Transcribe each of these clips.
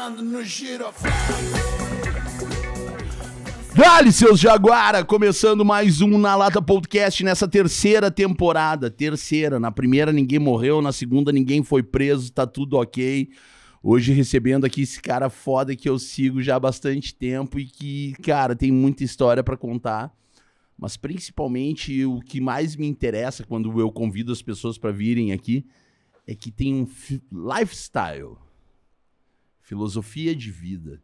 Dançando no. Dale, seus Jaguara! Começando mais um Na Lata Podcast nessa terceira temporada. Terceira. Na primeira ninguém morreu, na segunda ninguém foi preso, tá tudo ok. Hoje recebendo aqui esse cara foda que eu sigo já há bastante tempo e que, cara, tem muita história pra contar. Mas principalmente o que mais me interessa quando eu convido as pessoas pra virem aqui é que tem um lifestyle, filosofia de vida.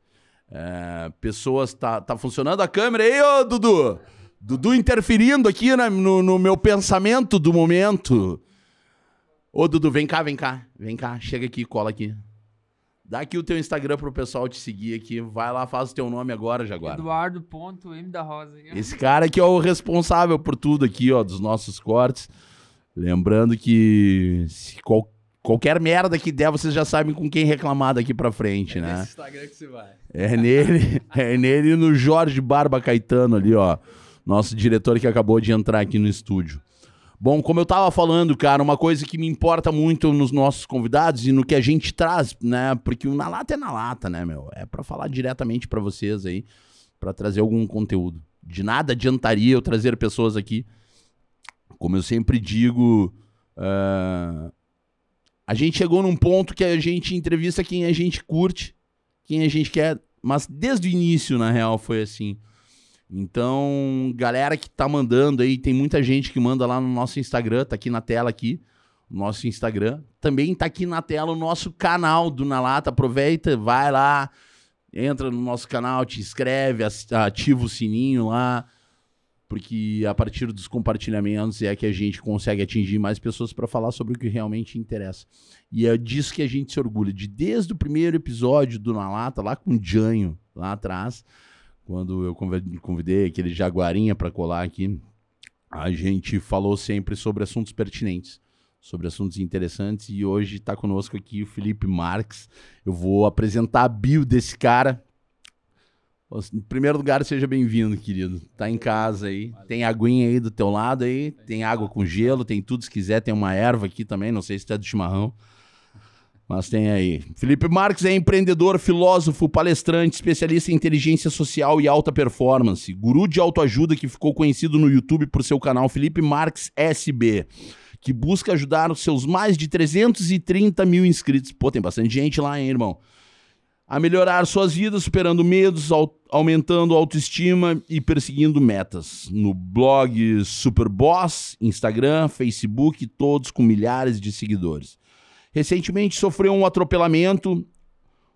É, pessoas. Tá, tá funcionando a câmera aí, ô Dudu? Dudu interferindo aqui né, no, no meu pensamento do momento. Ô Dudu, vem cá, vem cá. Vem cá, chega aqui, cola aqui. Dá aqui o teu Instagram pro pessoal te seguir aqui. Vai lá, faz o teu nome agora, Jaguar. Eduardo.m da Rosa. Esse cara que é o responsável por tudo aqui, ó, dos nossos cortes. Lembrando que se qual- qualquer merda que der, vocês já sabem com quem reclamar daqui pra frente, né? Nesse Instagram que você vai. É nele, é nele e no Jorge Barba Caetano ali, ó. Nosso diretor que acabou de entrar aqui no estúdio. Bom, como eu tava falando, cara, uma coisa que me importa muito nos nossos convidados e no que a gente traz, né? Porque o Na Lata é na lata, né, meu? É pra falar diretamente pra vocês aí, pra trazer algum conteúdo. De nada adiantaria eu trazer pessoas aqui. Como eu sempre digo, ah, a gente chegou num ponto que a gente entrevista quem a gente curte, quem a gente quer, mas desde o início, na real, foi assim. Então, galera que tá mandando aí, tem muita gente que manda lá no nosso Instagram, tá aqui na tela aqui, nosso Instagram. Também tá aqui na tela o nosso canal do Na Lata. Aproveita, vai lá, entra no nosso canal, te inscreve, ativa o sininho lá, porque a partir dos compartilhamentos é que a gente consegue atingir mais pessoas para falar sobre o que realmente interessa. E é disso que a gente se orgulha, de desde o primeiro episódio do Na Lata, lá com o Janho, lá atrás, quando eu convi- convidei aquele Jaguarinha para colar aqui, a gente falou sempre sobre assuntos pertinentes, sobre assuntos interessantes, e hoje está conosco aqui o Felipe Marques. Eu vou apresentar a bio desse cara. Em primeiro lugar, seja bem-vindo, querido. Tá em casa aí. Tem aguinha aí do teu lado aí, tem água com gelo, tem tudo se quiser, tem uma erva aqui também, não sei se tá de chimarrão. Mas tem aí. Felipe Marques é empreendedor, filósofo, palestrante, especialista em inteligência social e alta performance, guru de autoajuda que ficou conhecido no YouTube por seu canal Felipe Marques SB, que busca ajudar os seus mais de 330 mil inscritos. Pô, tem bastante gente lá, hein, irmão? A melhorar suas vidas, superando medos, au- aumentando a autoestima e perseguindo metas. No blog Superboss, Instagram, Facebook, todos com milhares de seguidores. Recentemente sofreu um atropelamento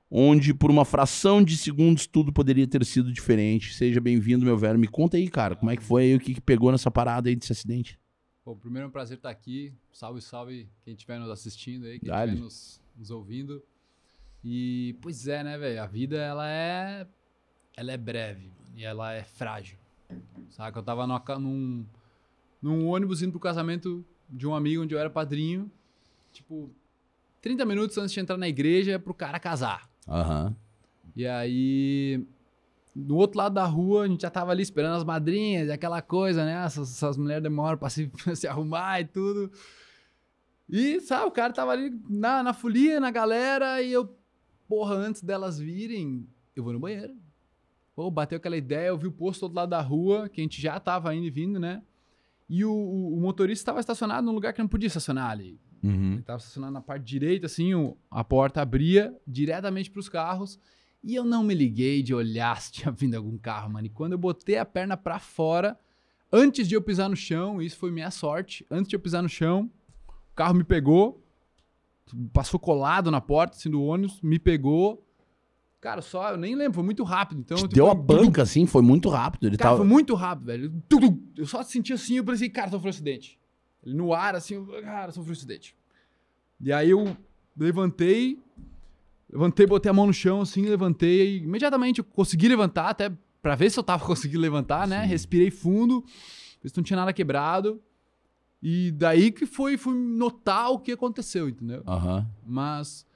onde por uma fração de segundos tudo poderia ter sido diferente. Seja bem-vindo, meu velho. Me conta aí, cara, como é que foi aí, o que, que pegou nessa parada aí desse acidente? Pô, primeiro é um prazer estar aqui. Salve, salve quem estiver nos assistindo aí, quem estiver nos, nos ouvindo. E, pois é, né, velho? A vida, ela é... Ela é breve mano, e ela é frágil. Saca? Eu tava numa num, num ônibus indo pro casamento de um amigo onde eu era padrinho. Tipo, 30 minutos antes de entrar na igreja pro cara casar. Aham. E aí, do outro lado da rua, a gente já tava ali esperando as madrinhas, e aquela coisa, né? Essas, essas mulheres demoram pra se, pra se arrumar e tudo. E, sabe, o cara tava ali na, na folia, na galera, e eu, porra, antes delas virem, eu vou no banheiro. Pô, bateu aquela ideia, eu vi o posto do outro lado da rua, que a gente já tava indo e vindo, né? E o, o, motorista estava estacionado num lugar que não podia estacionar ali. Uhum. Ele tava estacionado na parte direita, assim, a porta abria diretamente pros carros. E eu não me liguei de olhar se tinha vindo algum carro, mano. E quando eu botei a perna pra fora, antes de eu pisar no chão, isso foi minha sorte, antes de eu pisar no chão, o carro me pegou, passou colado na porta, assim, do ônibus, me pegou. Cara, só, eu nem lembro, foi muito rápido. Então, Te tipo, deu a banca, assim, foi muito rápido. Ele Cara, tava... foi muito rápido, velho. Eu só senti assim, eu pensei, cara, sofreu um acidente. Ele no ar, assim, eu, cara, sofreu um acidente. E aí eu levantei, levantei, botei a mão no chão, assim, levantei. Imediatamente eu consegui levantar, até pra ver se eu tava conseguindo levantar, né? Sim. Respirei fundo, ver se não tinha nada quebrado. E daí que foi, fui notar o que aconteceu, entendeu? Aham. Mas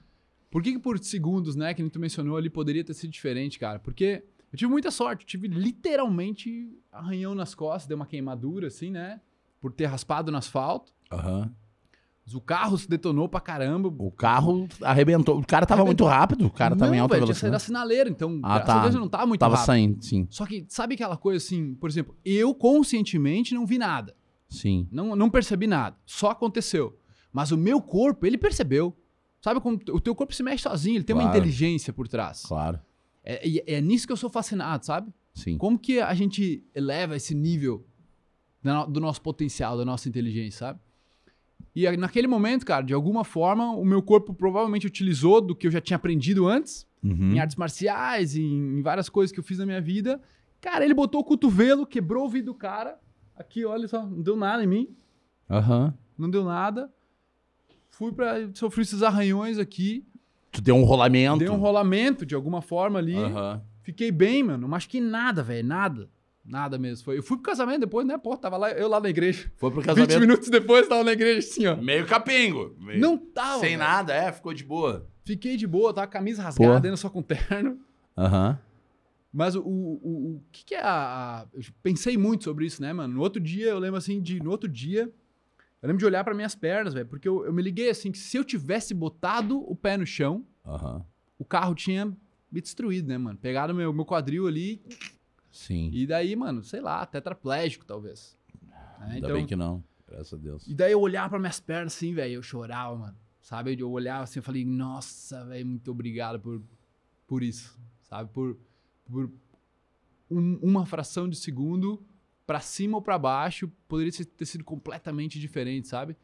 por que, que por segundos, né, que nem tu mencionou ali, poderia ter sido diferente, cara? Porque eu tive muita sorte, eu tive literalmente arranhão nas costas, deu uma queimadura, assim, né? Por ter raspado no asfalto. Mas o carro se detonou pra caramba. O carro arrebentou. O cara tava Arrebentou. muito rápido. O cara tava não, em alta velho, tinha saído da velocidade. sinaleira, então, Ah, graças tá. a Deus, eu não tava muito Tava rápido. saindo, sim. Só que, sabe aquela coisa assim, por exemplo, eu conscientemente não vi nada. Sim. Não, não percebi nada. Só aconteceu. Mas o meu corpo, ele percebeu. Sabe como o teu corpo se mexe sozinho, ele tem uma Claro. inteligência por trás. Claro. É, e é nisso que eu sou fascinado, sabe? Sim. Como que a gente eleva esse nível do nosso potencial, da nossa inteligência, sabe? E naquele momento, cara, de alguma forma, o meu corpo provavelmente utilizou do que eu já tinha aprendido antes, Uhum. em artes marciais, em, em várias coisas que eu fiz na minha vida. Cara, ele botou o cotovelo, quebrou o ouvido do cara. Aqui, olha só, não deu nada em mim, Aham. não deu nada. Fui pra. sofri esses arranhões aqui, Tu deu um rolamento. dei um rolamento de alguma forma ali. Aham. Fiquei bem, mano. Não machuquei nada, velho. Nada. Nada mesmo. Foi. Eu fui pro casamento depois, né? Pô, tava lá, eu lá na igreja. Foi pro 20 casamento. minutos depois, tava na igreja assim, ó. Meio capengo. Meio- Não tava. Sem velho. nada, é, ficou de boa. Fiquei de boa, tava com a camisa rasgada, Pô. ainda só com terno. Aham. Mas o, o, o, que, que é a, a- Eu pensei muito sobre isso, né, mano? No outro dia, eu lembro assim, de. No outro dia, eu lembro de olhar pra minhas pernas, velho. Porque eu, eu me liguei assim que se eu tivesse botado o pé no chão, o carro tinha me destruído, né, mano? Pegaram meu, meu quadril ali. Sim. E daí, mano, sei lá, tetraplégico, talvez. Né? Ainda bem que não. Graças a Deus. E daí eu olhava pra minhas pernas assim, velho, eu chorava, mano. Sabe? Eu olhava assim, eu falei, nossa, velho, muito obrigado por, por isso. Sabe? Por, por um- uma fração de segundo, pra cima ou pra baixo, poderia ter sido completamente diferente, sabe?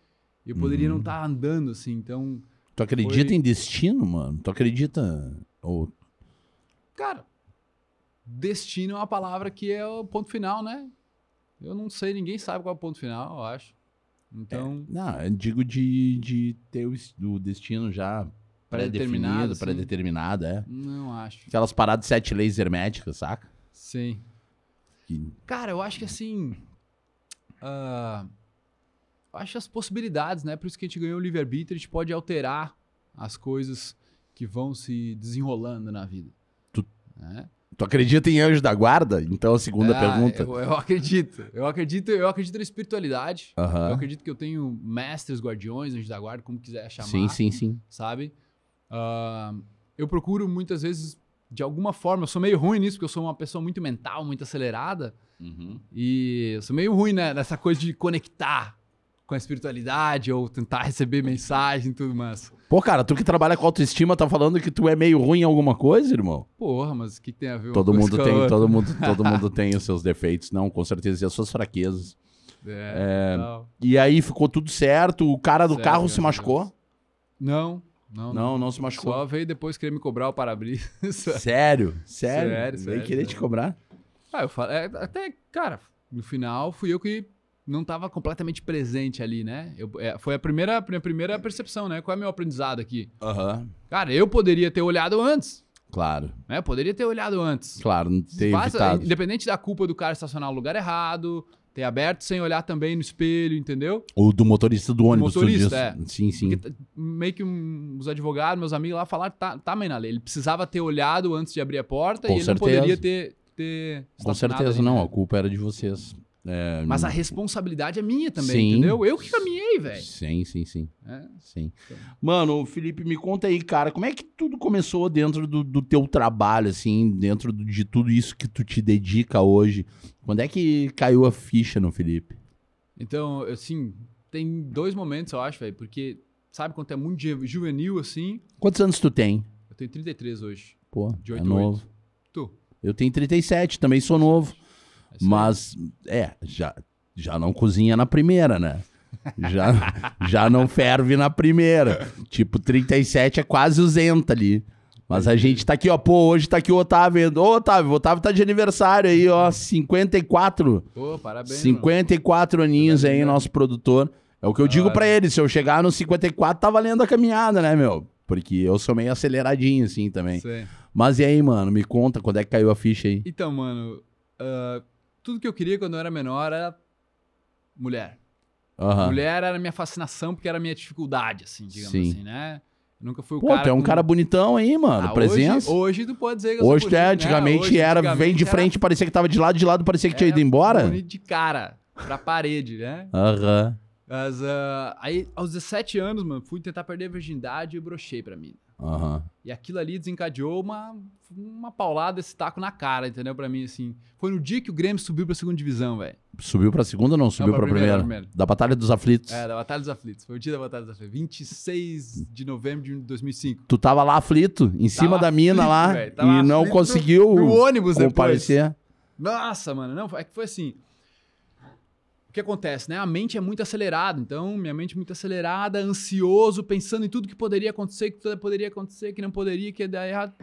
Eu poderia não Uhum. estar andando assim, então. Tu acredita Foi- em destino, mano? Tu acredita. Ou... Cara, destino é uma palavra que é o ponto final, né? Eu não sei, ninguém sabe qual é o ponto final, eu acho. Então. Não, eu digo de, de ter o, o destino já pré-definido, pré-determinado, é. Não acho. Aquelas paradas de sete leis herméticas, saca? Sim. Que- Cara, eu acho que assim. eu acho as possibilidades, né? Por isso que a gente ganhou o livre-arbítrio, a gente pode alterar as coisas que vão se desenrolando na vida. Tu- Né? Tu acredita em anjo da guarda? Então, a segunda Ah, pergunta. Eu, eu acredito. Eu acredito, eu acredito na espiritualidade. Eu acredito que eu tenho mestres, guardiões, anjos da guarda, como quiser chamar. Sim, sim, sim. sabe? Ah, eu procuro muitas vezes, de alguma forma, eu sou meio ruim nisso, porque eu sou uma pessoa muito mental, muito acelerada, Uhum. e eu sou meio ruim né, nessa coisa de conectar com a espiritualidade ou tentar receber mensagem e tudo mais. Pô, cara, tu que trabalha com autoestima, tá falando que tu é meio ruim em alguma coisa, irmão? Porra, mas o que, que tem a ver Todo mundo com a tem, outra? todo mundo, todo mundo tem os seus defeitos, não, com certeza, e as suas fraquezas. É, tal. E aí ficou tudo certo, o cara do Certo, carro se machucou? Não, não, Não, não se machucou. Só veio depois querer me cobrar o para-brisa. Sério? Sério? Sério, Veio sério, querer te sério. cobrar? Ah, eu falo, é, até, cara, no final fui eu que não estava completamente presente ali, né? Eu- é, foi a primeira, a minha primeira percepção, né? Qual é o meu aprendizado aqui? Aham. Cara, eu poderia ter olhado antes, Claro, né? Eu poderia ter olhado antes. claro, não ter Faz- evitado. independente da culpa do cara estacionar no lugar errado, ter aberto sem olhar também no espelho, entendeu? O do motorista do ônibus, motorista, tu diz. Sim, sim. Porque meio que um- os advogados, meus amigos lá falaram, tá, tá mãe na lei. Ele precisava ter olhado antes de abrir a porta Com e ele certeza. não poderia ter, ter Com certeza ali, não, né? a culpa era de vocês. É, Mas a responsabilidade é minha também, Sim. entendeu? Eu que caminhei, velho. Sim, sim, sim. É. Sim. Mano, Felipe, me conta aí, cara, como é que tudo começou dentro do, do teu trabalho, assim, dentro do- de tudo isso que tu te dedica hoje? Quando é que caiu a ficha no Felipe? Então, assim, tem dois momentos, eu acho, velho, porque sabe quando é muito ju- juvenil, assim, Quantos anos tu tem? eu tenho 33 hoje. Pô, De é 8 novo. Tu? Eu tenho 37, também sou novo. É aí. Mas, é, já, já não cozinha na primeira, né? Já, já não ferve na primeira. Tipo, 37 é quase usenta ali. Mas a gente tá aqui, ó. Pô, hoje tá aqui o Otávio. Ô, Otávio, o Otávio tá de aniversário aí, ó. 54. Pô, parabéns, 54 aninhos aí, Obrigado. nosso produtor. É o que eu digo pra ele. Se eu chegar nos 54, tá valendo a caminhada, né, meu? Porque eu sou meio aceleradinho, assim, também. Sei. Mas e aí, mano? Me conta quando é que caiu a ficha aí. Então, mano, ah, tudo que eu queria quando eu era menor era mulher. Aham. Mulher era a minha fascinação, porque era a minha dificuldade, assim, digamos Sim. assim, né? Eu nunca fui o Pô, cara tu é um com- cara bonitão aí, mano. Ah, Presença. Hoje, hoje tu pode dizer que eu sou Hoje, tu é, bonito, né? antigamente Hoje, era, vem antigamente de era- frente, parecia que tava de lado, de lado, parecia que tinha era ido embora. Bonito de cara, pra parede, né? Aham. Mas, ah, aí, aos 17 anos, mano, fui tentar perder a virgindade e brochei pra mim. Aham. E aquilo ali desencadeou uma, uma paulada, esse taco na cara, entendeu? Pra mim, assim. Foi no dia que o Grêmio subiu pra segunda divisão, velho. Subiu pra segunda ou não? Subiu pra pra, primeira, primeira? Da Batalha dos Aflitos. É, da Batalha dos Aflitos. Foi o dia da Batalha dos Aflitos. 26 de novembro de 2005. Tu tava lá aflito, em cima Tava da mina aflito, lá, e não conseguiu No ônibus depois. comparecer. Nossa, mano, não, é que foi assim. O que acontece, né? A mente é muito acelerada, então minha mente é muito acelerada, ansioso, pensando em tudo que poderia acontecer, que poderia acontecer, que não poderia, que ia dar errado.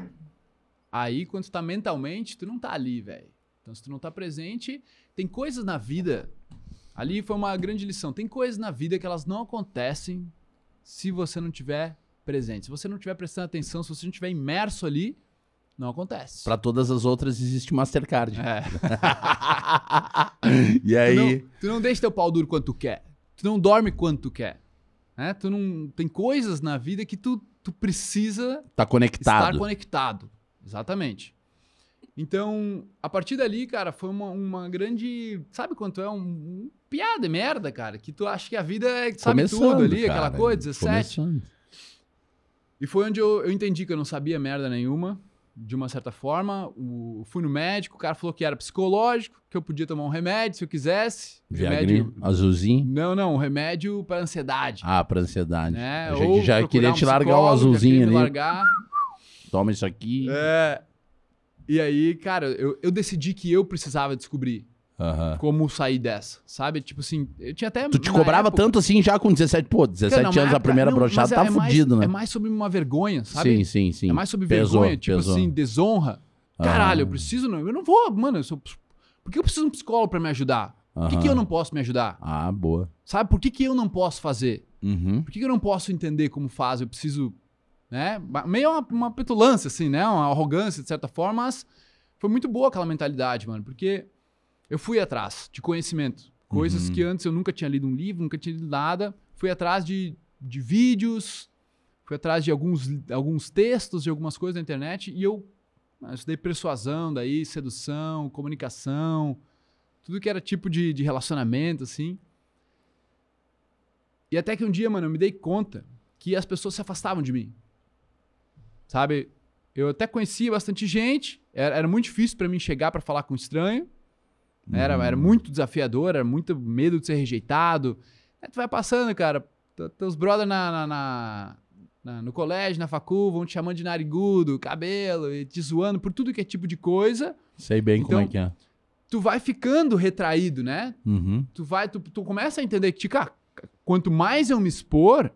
Aí, quando tu tá mentalmente, tu não tá ali, velho. Então, se tu não tá presente, tem coisas na vida. Ali foi uma grande lição. Tem coisas na vida que elas não acontecem se você não tiver presente. Se você não tiver prestando atenção, se você não tiver imerso ali, não acontece. Pra todas as outras existe Mastercard. É. e Tu aí, não, tu não deixa teu pau duro quando tu quer. Tu não dorme quando tu quer. Né? Tu não tem coisas na vida que tu, tu precisa tá estar conectado. conectado. Exatamente. Então, a partir dali, cara, foi uma, uma grande. Sabe quanto é um, um piada e merda, cara? Que tu acha que a vida é sabe Começando, tudo ali, cara. aquela coisa, 17. Começando. E foi onde eu, eu entendi que eu não sabia merda nenhuma, de uma certa forma. O, fui no médico, o cara falou que era psicológico, que eu podia tomar um remédio se eu quisesse. Viagrinho, Remédio. azulzinho. Não, não, um remédio para ansiedade. Ah, pra ansiedade. né? Eu já, já queria um te largar o azulzinho ali. largar. Toma isso aqui. É. E aí, cara, eu, eu decidi que eu precisava descobrir Aham. como sair dessa, sabe? Tipo assim, eu tinha até. Tu te cobrava época- tanto assim já com 17? Pô, 17 Cara, não, anos a época- primeira não, brochada tá é mais- fudido, né? É mais sobre uma vergonha, sabe? Sim, sim, sim. É mais sobre Pesou, vergonha, tipo pesou. assim, desonra. Caralho, Ah. eu preciso. Não, eu não vou, mano. Eu sou, por que eu preciso de um psicólogo pra me ajudar? Por que, que eu não posso me ajudar? Ah, boa. Sabe? Por que, que eu não posso fazer? Uhum. Por que, que eu não posso entender como faz? Eu preciso. Né? Meio uma, uma petulância, assim, né? Uma arrogância, de certa forma, mas foi muito boa aquela mentalidade, mano, porque eu fui atrás de conhecimento. Coisas Uhum. que antes eu nunca tinha lido um livro, nunca tinha lido nada. Fui atrás de, de vídeos, fui atrás de alguns, alguns textos, de algumas coisas na internet, e eu, ah, estudei persuasão, daí, sedução, comunicação, tudo que era tipo de, de relacionamento, assim. E até que um dia, mano, eu me dei conta que as pessoas se afastavam de mim. Sabe? Eu até conhecia bastante gente, era, era muito difícil pra mim chegar pra falar com um estranho. Era, Uhum. era muito desafiador, era muito medo de ser rejeitado. Aí tu vai passando, cara. te- Teus brothers na, na- na- na- no colégio, na facul, vão te chamando de narigudo, cabelo, e te zoando por tudo que é tipo de coisa. Sei bem como Então- é que é. Tu vai ficando retraído, né? Uhum. tu vai, tu, tu começa a entender que, cara, quanto mais eu me expor,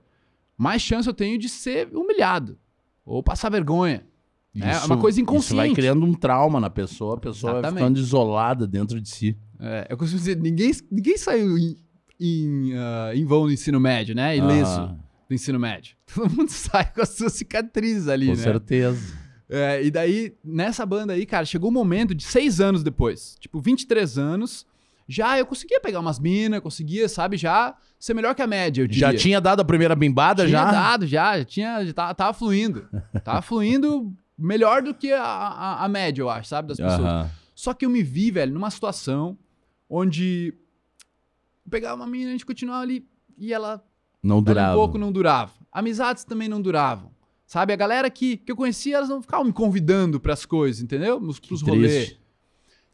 mais chance eu tenho de ser humilhado ou passar vergonha. É uma coisa Isso vai inconsciente. criando um trauma na pessoa, a pessoa vai Exatamente. ficando isolada dentro de si. É, eu costumo dizer, ninguém, ninguém saiu em, em, ah, em vão do ensino médio, né? Ileso Ah, do ensino médio. Todo mundo sai com as suas cicatrizes ali, com né? certeza. É, e daí, nessa banda aí, cara, chegou um momento de seis anos depois, tipo, 23 anos, já eu conseguia pegar umas minas, conseguia, sabe, já ser melhor que a média, eu diria. Já tinha dado a primeira bimbada Tinha já? dado, já, já tinha, já tava, tava fluindo. Tava fluindo melhor do que a, a, a média, eu acho, sabe, das pessoas. Aham. Só que eu me vi, velho, numa situação onde eu pegava uma menina, a gente continuava ali e ela Não durava. um pouco não durava. Amizades também não duravam. Sabe, a galera que, que eu conhecia, elas não ficavam me convidando pras coisas, entendeu? Nos, pros rolês. Triste.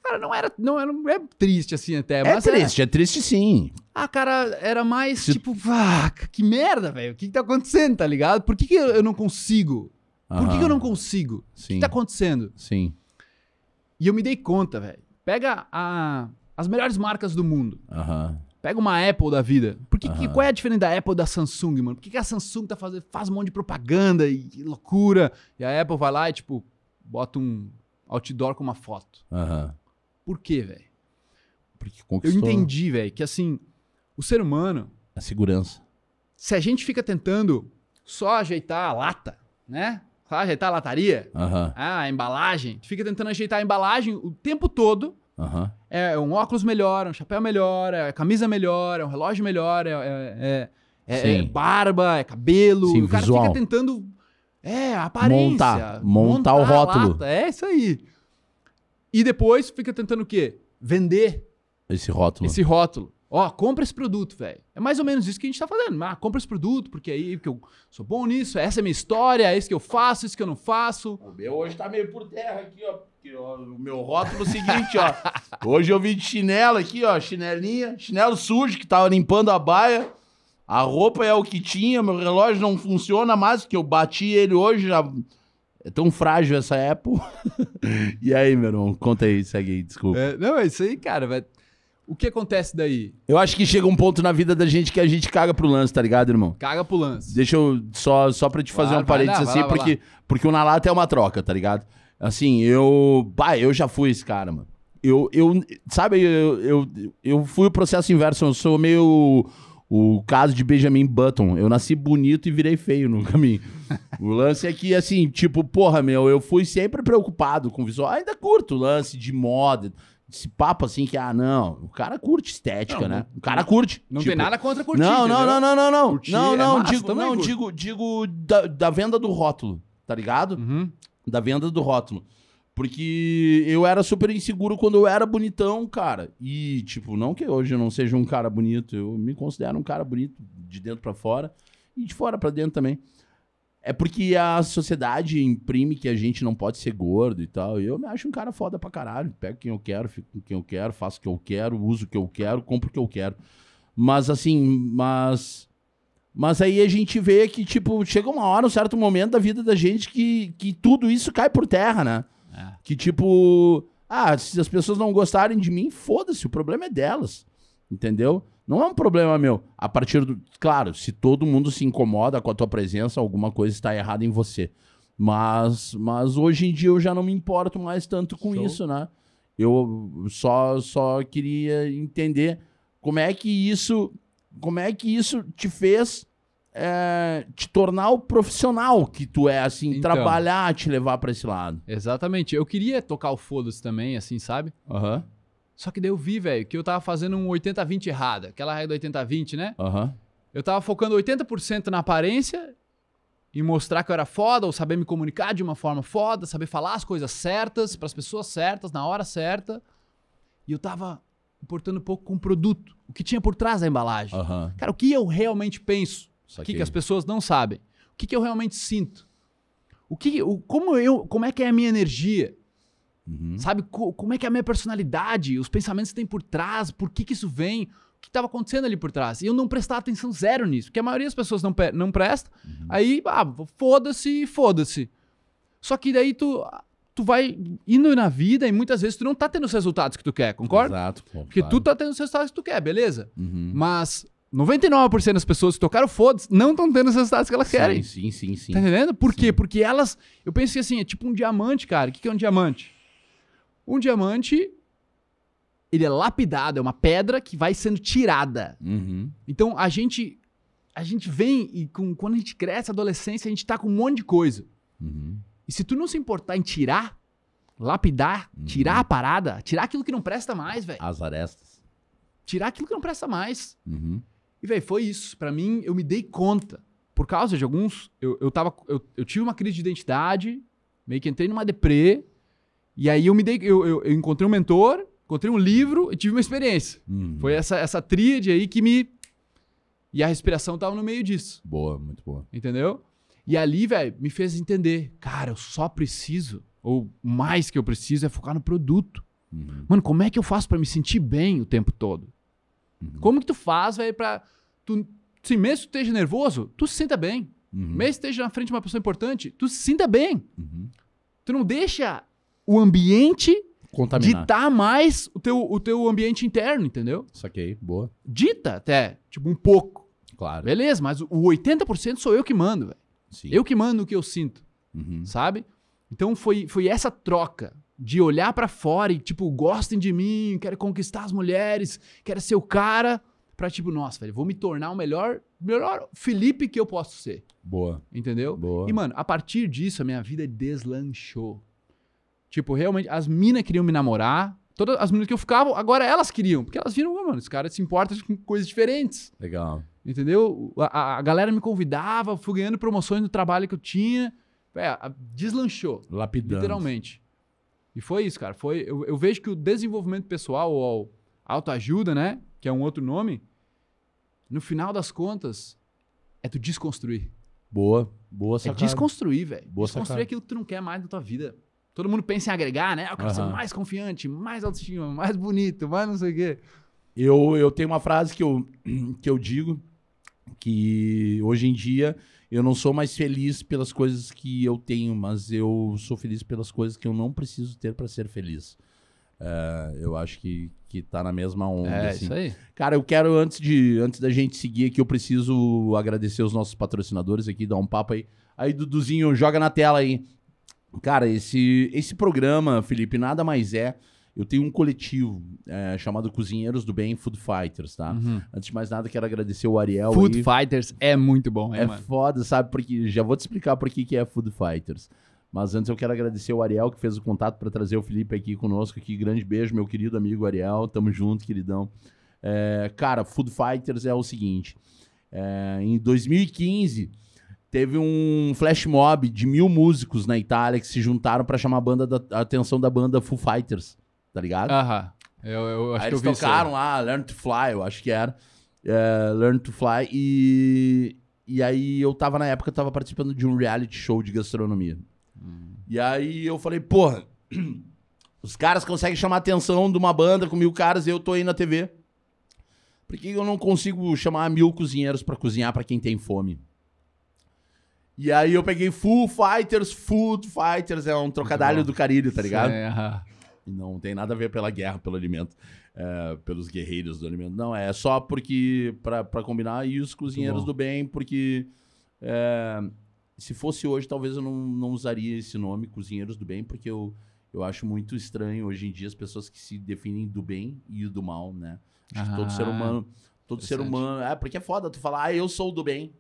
Cara, não era, não era, é triste assim até, É mas era- triste, é triste sim. ah, cara, era mais Se- tipo, ah, que merda, velho. O que, que tá acontecendo, tá ligado? Por que, que eu eu não consigo? Por que, que eu não consigo? O que, Sim, que tá acontecendo? sim. E eu me dei conta, velho. Pega a- as melhores marcas do mundo. Aham. Pega uma Apple da vida. Por que, que- Aham. qual é a diferença da Apple da Samsung, mano? Por que, que a Samsung tá fazendo, faz um monte de propaganda e, e loucura? E a Apple vai lá e, tipo, bota um outdoor com uma foto. Aham. Por quê, velho? Porque Eu conquistou entendi, velho, que assim, o ser humano, a segurança. se a gente fica tentando só ajeitar a lata, né? Só ajeitar a lataria, ah, a embalagem, fica tentando ajeitar a embalagem o tempo todo. Aham. É um óculos melhor, é um chapéu melhor, é a camisa melhor, é um relógio melhor, é, é- é- é- é barba, é cabelo. Sim, o cara visual. fica tentando. É, aparência. Montar, montar o a rótulo. É isso aí. E depois fica tentando o quê? Vender Esse rótulo. esse rótulo. Ó, compra esse produto, velho. É mais ou menos isso que a gente tá fazendo. Ah, compra esse produto, porque aí porque eu sou bom nisso, essa é a minha história, é isso que eu faço, isso que eu não faço. O meu hoje tá meio por terra aqui, ó. Porque, ó, o meu rótulo é o seguinte, ó. Hoje eu vim de chinelo aqui, ó. Chinelinha. Chinelo sujo que tava limpando a baia. A roupa é o que tinha. Meu relógio não funciona mais, porque eu bati ele hoje. Já... É tão frágil essa Apple. e aí, meu irmão? Conta aí, segue aí, desculpa. É, não, é isso aí, cara, velho. O que acontece daí? Eu acho que chega um ponto na vida da gente que a gente caga pro lance, tá ligado, irmão? Caga pro lance. Deixa eu só, só pra te fazer Claro, um parênteses assim, lá, porque, porque o Na Lata é uma troca, tá ligado? Assim, eu. Bah, eu já fui esse cara, mano. Eu, eu sabe, eu, eu, eu fui o processo inverso, eu sou meio o caso de Benjamin Button. Eu nasci bonito e virei feio no caminho. o lance é que, assim, tipo, porra, meu, eu fui sempre preocupado com o visual. Ainda curto o lance de moda, esse papo assim que, ah, não, o cara curte estética, Não, né? O cara curte. Não Tipo, tem nada contra curtir, não, não, não, não, não, não. Curtir Não, é não, massa, digo, não curto. digo, digo da, da venda do rótulo, tá ligado? Uhum. Da venda do rótulo. Porque eu era super inseguro quando eu era bonitão, cara. E, tipo, não que hoje eu não seja um cara bonito, eu me considero um cara bonito de dentro pra fora e de fora pra dentro também. É porque a sociedade imprime que a gente não pode ser gordo e tal. E eu me acho um cara foda pra caralho. Pego quem eu quero, fico com quem eu quero, faço o que eu quero, uso o que eu quero, compro o que eu quero. Mas assim, mas. Mas aí a gente vê que, tipo, chega uma hora, um certo momento da vida da gente que, que tudo isso cai por terra, né? É. Que, tipo, ah, se as pessoas não gostarem de mim, foda-se, o problema é delas. Entendeu? Não é um problema meu. A partir do. Claro, se todo mundo se incomoda com a tua presença, alguma coisa está errada em você. Mas, mas hoje em dia eu já não me importo mais tanto com Show. isso, né? Eu só, só queria entender como é que isso. Como é que isso te fez é, te tornar o profissional que tu é, assim, Então. trabalhar, te levar pra esse lado. Exatamente. Eu queria tocar o foda-se também, assim, sabe? Aham, Só que daí eu vi, velho, que eu tava fazendo um 80-20 errado. Aquela regra do 80-20, né? aham. Eu tava focando 80% na aparência e mostrar que eu era foda, ou saber me comunicar de uma forma foda, saber falar as coisas certas pras pessoas certas, na hora certa. E eu tava importando um pouco com o produto, o que tinha por trás da embalagem. Aham. Cara, o que eu realmente penso? O que, que as pessoas não sabem? O que, que eu realmente sinto? O que, o, como eu, como é que é a minha energia? Uhum. Sabe? Co- como é que é a minha personalidade? Os pensamentos que tem por trás? Por que, que isso vem? O que estava acontecendo ali por trás? E eu não prestar atenção zero nisso, porque a maioria das pessoas não, não presta. Uhum. Aí, ah, foda-se, foda-se. Só que daí tu, tu vai indo na vida e muitas vezes tu não tá tendo os resultados que tu quer, concorda? Exato. pô, Porque claro. tu tá tendo os resultados que tu quer, beleza? Uhum. Mas 99% das pessoas que tocaram foda-se não estão tendo os resultados que elas querem. Sim, sim, sim. sim. Tá entendendo? Por quê? Sim. Porque elas. Eu penso que assim, é tipo um diamante, cara. O que que é um diamante? Um diamante. Ele é lapidado, é uma pedra que vai sendo tirada. Uhum. Então a gente. A gente vem e com, quando a gente cresce, adolescência, a gente tá com um monte de coisa. Uhum. E se tu não se importar em tirar, lapidar, Uhum. tirar a parada, tirar aquilo que não presta mais, velho. As arestas. Tirar aquilo que não presta mais. Uhum. E, velho, foi isso. Pra mim, eu me dei conta. Por causa de alguns. Eu, eu, tava, eu, eu tive uma crise de identidade, meio que entrei numa deprê. E aí eu me dei. Eu, eu, eu encontrei um mentor, encontrei um livro e tive uma experiência. Uhum. Foi essa, essa tríade aí que me. E a respiração tava no meio disso, Boa, muito boa. entendeu? E ali, velho, me fez entender. Cara, eu só preciso, ou mais que eu preciso, é focar no produto. Uhum. Mano, como é que eu faço pra me sentir bem o tempo todo? Uhum. Como que tu faz, velho, pra. Tu, se mesmo tu esteja nervoso, tu se sinta bem. Uhum. Mesmo que esteja na frente de uma pessoa importante, tu se sinta bem. Uhum. Tu não deixa o ambiente Contaminar. ditar mais o teu, o teu ambiente interno, entendeu? Saquei, boa. Dita até, tipo, um pouco. Claro. Beleza, mas o 80% sou eu que mando, velho. Sim. Eu que mando o que eu sinto, Uhum. sabe? Então foi, foi essa troca de olhar pra fora e, tipo, gostem de mim, quero conquistar as mulheres, quero ser o cara, pra, tipo, nossa, velho, vou me tornar o melhor, melhor Felipe que eu posso ser, Boa. entendeu? Boa. E, mano, a partir disso, a minha vida deslanchou. Tipo, realmente, as minas queriam me namorar. Todas as meninas que eu ficava, agora elas queriam. Porque elas viram, "Ah, mano, esse cara se importa com coisas diferentes. Legal. Entendeu? A, a- galera me convidava, fui ganhando promoções no trabalho que eu tinha. É, deslanchou, Lapidando. literalmente. E foi isso, cara. Foi, eu, eu vejo que o desenvolvimento pessoal, ou autoajuda, né? que é um outro nome, no final das contas, é tu desconstruir. Boa, boa É sacada. desconstruir, velho. Boa Desconstruir sacada. aquilo que tu não quer mais na tua vida. Todo mundo pensa em agregar, né? Eu quero ser Aham. mais confiante, mais autoestima, mais bonito, mais não sei o quê. Eu, eu tenho uma frase que eu, que eu digo que hoje em dia eu não sou mais feliz pelas coisas que eu tenho, mas eu sou feliz pelas coisas que eu não preciso ter para ser feliz. É, eu acho que, que tá na mesma onda. É, assim. isso aí. Cara, eu quero, antes, de, antes da gente seguir aqui, eu preciso agradecer os nossos patrocinadores aqui, dar um papo aí. Aí, Duduzinho, joga na tela aí. Cara, esse, esse programa, Felipe, nada mais é. Eu tenho um coletivo é, chamado Cozinheiros do Bem Food Fighters, tá? Uhum. Antes de mais nada, quero agradecer o Ariel. Food aí. Fighters é muito bom, é, É mano. foda, sabe? Porque já vou te explicar por que, que é Food Fighters. Mas antes eu quero agradecer o Ariel que fez o contato para trazer o Felipe aqui conosco. Aqui, grande beijo, meu querido amigo Ariel. Tamo junto, queridão. É, cara, Food Fighters é o seguinte: é, em 2015 teve um flash mob de mil músicos na Itália que se juntaram para chamar a, banda da, a atenção da banda Foo Fighters, tá ligado? Aham. Eu, eu acho Aí que eu eles vi isso aí. tocaram lá, Learn to Fly, eu acho que era. É, Learn to Fly. E, e aí eu tava, na época, eu tava participando de um reality show de gastronomia. E aí eu falei, porra, os caras conseguem chamar a atenção de uma banda com mil caras e eu tô aí na TV. Por que eu não consigo chamar mil cozinheiros pra cozinhar pra quem tem fome? E aí eu peguei Full Fighters, Food Fighters, é um trocadilho do carilho, tá ligado? Não tem nada a ver pela guerra, pelo alimento, é, pelos guerreiros do alimento. Não, é só porque, pra, pra combinar, e os cozinheiros do bem, porque é, se fosse hoje, talvez eu não, não usaria esse nome, cozinheiros do bem, porque eu, eu acho muito estranho hoje em dia as pessoas que se definem do bem e do mal, né? Acho que todo Ah, ser humano, todo ser humano, é, porque é foda tu falar, ah, eu sou do bem,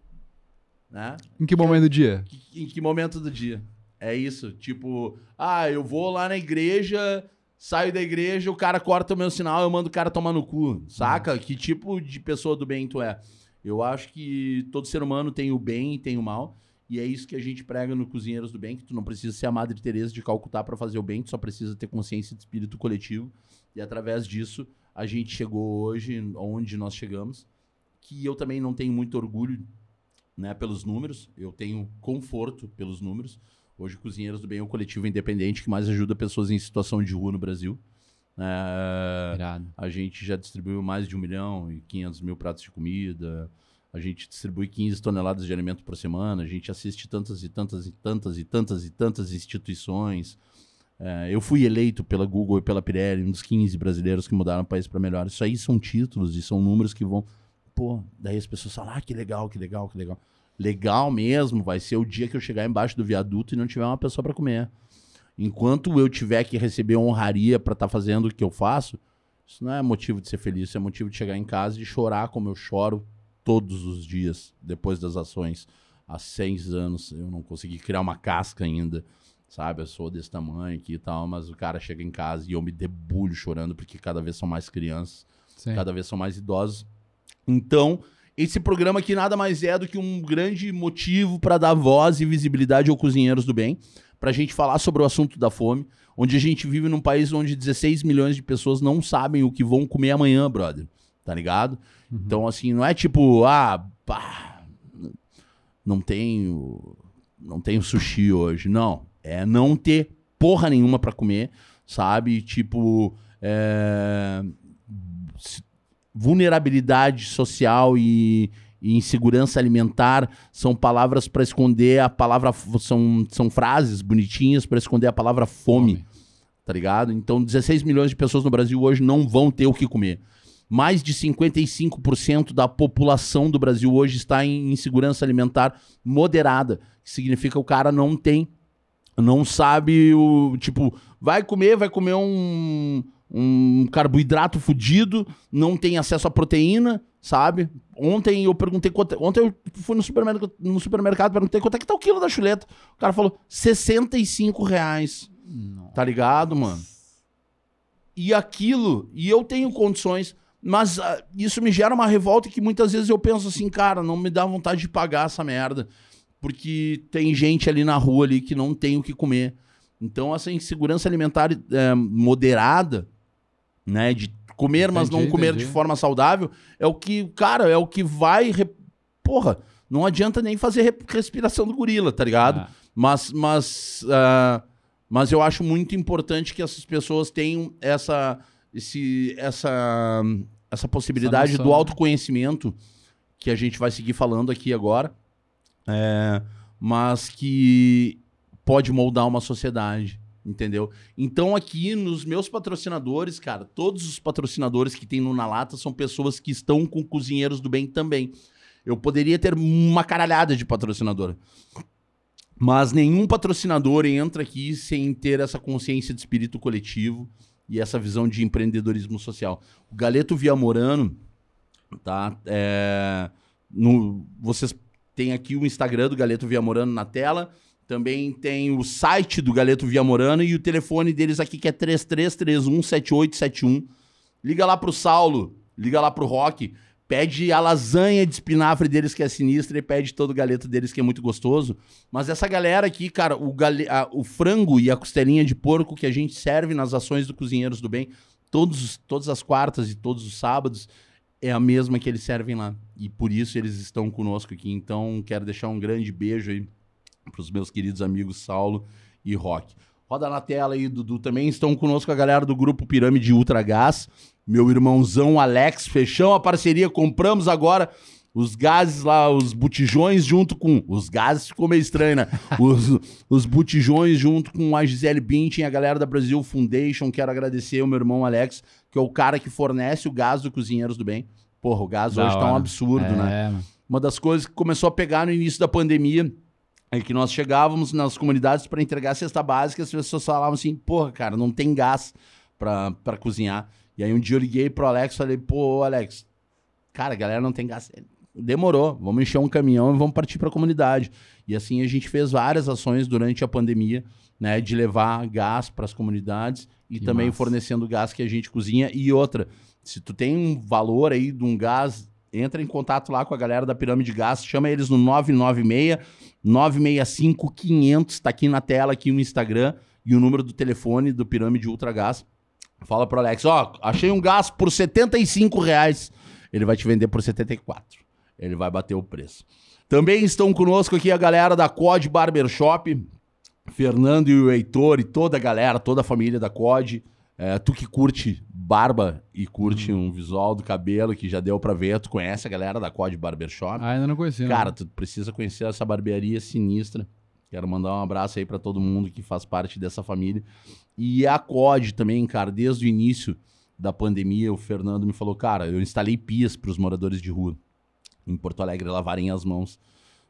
né? Em que momento do dia? Em que momento do dia? É isso, tipo, ah, eu vou lá na igreja, saio da igreja, o cara corta o meu sinal, eu mando o cara tomar no cu, saca? Que tipo de pessoa do bem tu é? Eu acho que todo ser humano tem o bem e tem o mal, e é isso que a gente prega no Cozinheiros do Bem, que tu não precisa ser a Madre Teresa de Calcutá para fazer o bem, tu só precisa ter consciência de espírito coletivo, e através disso a gente chegou hoje onde nós chegamos, que eu também não tenho muito orgulho né, pelos números, eu tenho conforto pelos números. Hoje, Cozinheiros do Bem é o coletivo independente que mais ajuda pessoas em situação de rua no Brasil. É, a gente já distribuiu mais de 1 milhão e 500 mil pratos de comida. A gente distribui 15 toneladas de alimento por semana. A gente assiste tantas e tantas e tantas e tantas e tantas instituições. É, eu fui eleito pela Google e pela Pirelli, um dos 15 brasileiros que mudaram o país para melhor. Isso aí são títulos e são números que vão. Pô, daí as pessoas falam: ah, que legal, que legal, que legal. Legal mesmo vai ser o dia que eu chegar embaixo do viaduto e não tiver uma pessoa para comer. Enquanto eu tiver que receber honraria para estar fazendo o que eu faço, isso não é motivo de ser feliz, isso é motivo de chegar em casa e chorar como eu choro todos os dias depois das ações. Há seis anos eu não consegui criar uma casca ainda, sabe? Eu sou desse tamanho aqui e tal, mas o cara chega em casa e eu me debulho chorando porque cada vez são mais crianças, Sim. cada vez são mais idosos. Então, esse programa aqui nada mais é do que um grande motivo para dar voz e visibilidade ao Cozinheiros do Bem, para a gente falar sobre o assunto da fome, onde a gente vive num país onde 16 milhões de pessoas não sabem o que vão comer amanhã, brother. Tá ligado? Então, assim, não é tipo, ah, pá, não tenho, não tenho sushi hoje. Não, é não ter porra nenhuma para comer, sabe? Tipo, é, se- vulnerabilidade social e, e insegurança alimentar são palavras para esconder a palavra são, são frases bonitinhas para esconder a palavra fome, tá ligado? Então 16 milhões de pessoas no Brasil hoje não vão ter o que comer. Mais de 55% da população do Brasil hoje está em insegurança alimentar moderada, que significa que o cara não tem não sabe o tipo, vai comer, vai comer um, um carboidrato fudido, não tem acesso à proteína, sabe? Ontem eu perguntei quanto, ontem eu fui no supermercado, no supermercado perguntei quanto é que tá o quilo da chuleta. O cara falou 65 reais. Tá ligado, mano? E aquilo, e eu tenho condições, mas ah, isso me gera uma revolta que muitas vezes eu penso assim, cara, não me dá vontade de pagar essa merda porque tem gente ali na rua ali que não tem o que comer. Então, essa insegurança alimentar é, moderada, né, de comer, mas Entendi, não comer entendi. de forma saudável, é o que, cara, é o que vai. re- Porra, não adianta nem fazer re- respiração do gorila, tá ligado? Ah. Mas, mas, ah, mas eu acho muito importante que essas pessoas tenham essa, esse, essa, essa possibilidade noção, do né? autoconhecimento que a gente vai seguir falando aqui agora, é, mas que pode moldar uma sociedade, entendeu? Então aqui nos meus patrocinadores, cara, todos os patrocinadores que tem no Na Lata são pessoas que estão com cozinheiros do bem também. Eu poderia ter uma caralhada de patrocinador. Mas nenhum patrocinador entra aqui sem ter essa consciência de espírito coletivo e essa visão de empreendedorismo social. O Galeto Viamorano, tá? É, no, vocês têm aqui o Instagram do Galeto Viamorano na tela. Também tem o site do Galeto Viamorano e o telefone deles aqui que é 33317871. Liga lá pro Saulo, liga lá pro Rock, pede a lasanha de espinafre deles que é sinistra e pede todo o galeto deles que é muito gostoso. Mas essa galera aqui, cara, o, gale- o frango e a costelinha de porco que a gente serve nas ações do Cozinheiros do Bem, todos, os- todas as quartas e todos os sábados, é a mesma que eles servem lá. E por isso eles estão conosco aqui. Então, quero deixar um grande beijo aí pros meus queridos amigos Saulo e Rock. Roda na tela aí, Dudu. Também estão conosco a galera do grupo Pirâmide Ultra Gás. Meu irmãozão Alex, fechamos a parceria, compramos agora os gases lá, os botijões junto com. Os gases ficou meio estranho, né? Os, os botijões junto com a Gisele Bündchen, a galera da Brasil Foundation. Quero agradecer o meu irmão Alex, que é o cara que fornece o gás do Cozinheiros do Bem. Porra, o gás Da hoje tá um hora. absurdo, né? É, mano. Uma das coisas que começou a pegar no início da pandemia é que nós chegávamos nas comunidades para entregar cesta básica, as pessoas falavam assim, porra, cara, não tem gás pra cozinhar. E aí um dia eu liguei pro Alex e falei, pô, Alex, cara, a galera não tem gás. Demorou, vamos encher um caminhão e vamos partir pra comunidade. E assim a gente fez várias ações durante a pandemia, né, de levar gás para as comunidades e Que também massa. fornecendo gás que a gente cozinha. E outra, se tu tem um valor aí de um gás, entra em contato lá com a galera da Pirâmide Gás, chama eles no 996 965 500, tá aqui na tela aqui no Instagram e o número do telefone do Pirâmide Ultra Gás. Fala pro Alex, ó, achei um gás por 75 reais. Ele vai te vender por 74. Ele vai bater o preço. Também estão conosco aqui a galera da COD Barbershop, Fernando e o Heitor e toda a galera, toda a família da COD. É, tu que curte barba e curte um visual do cabelo que já deu pra ver, tu conhece a galera da COD Barbershop? Ah, ainda não conhecia. né? Cara, tu precisa conhecer essa barbearia sinistra. Quero mandar um abraço aí pra todo mundo que faz parte dessa família. E a COD também, cara, desde o início da pandemia, o Fernando me falou, cara, eu instalei pias pros moradores de rua em Porto Alegre lavarem as mãos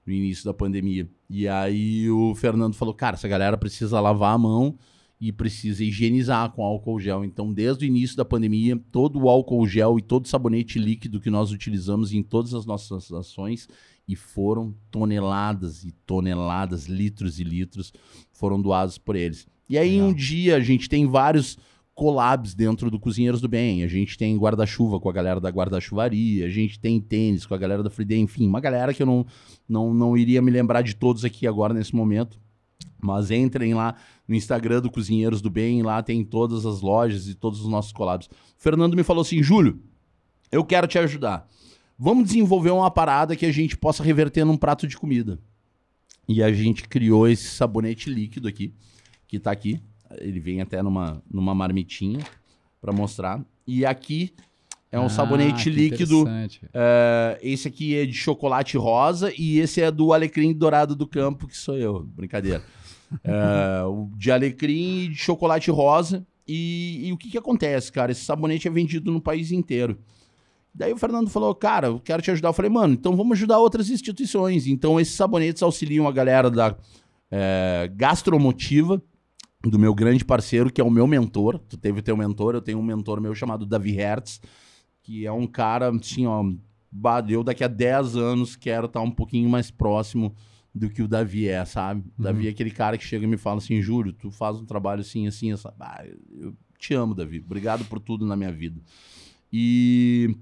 no início da pandemia. E aí o Fernando falou, cara, essa galera precisa lavar a mão e precisa higienizar com álcool gel. Então, desde o início da pandemia, todo o álcool gel e todo o sabonete líquido que nós utilizamos em todas as nossas ações e foram toneladas e toneladas, litros e litros foram doados por eles. E aí Legal. um dia a gente tem vários collabs dentro do Cozinheiros do Bem. A gente tem guarda-chuva com a galera da guarda-chuvaria, a gente tem tênis com a galera da Friday, enfim, uma galera que eu não, não, não iria me lembrar de todos aqui agora nesse momento. Mas entrem lá no Instagram do Cozinheiros do Bem, lá tem todas as lojas e todos os nossos collabs. O Fernando me falou assim: Júlio, eu quero te ajudar. Vamos desenvolver uma parada que a gente possa reverter num prato de comida. E a gente criou esse sabonete líquido aqui, que tá aqui. Ele vem até numa, numa marmitinha para mostrar. E aqui é um Ah, sabonete líquido. É, esse aqui é de chocolate rosa e esse é do alecrim dourado do campo, que sou eu. Brincadeira. O de alecrim e de chocolate rosa. E, e o que, que acontece, cara? Esse sabonete é vendido no país inteiro. Daí o Fernando falou, cara, eu quero te ajudar. Eu falei, mano, então vamos ajudar outras instituições. Então esses sabonetes auxiliam a galera da é, gastromotiva, do meu grande parceiro, que é o meu mentor. Tu teve teu mentor, eu tenho um mentor meu chamado Davi Hertz, que é um cara, assim, ó, eu daqui a 10 anos quero estar um pouquinho mais próximo do que o Davi é, sabe? O Davi é aquele cara que chega e me fala assim, Júlio, tu faz um trabalho assim, assim, essa... Ah, eu te amo, Davi. Obrigado por tudo na minha vida. E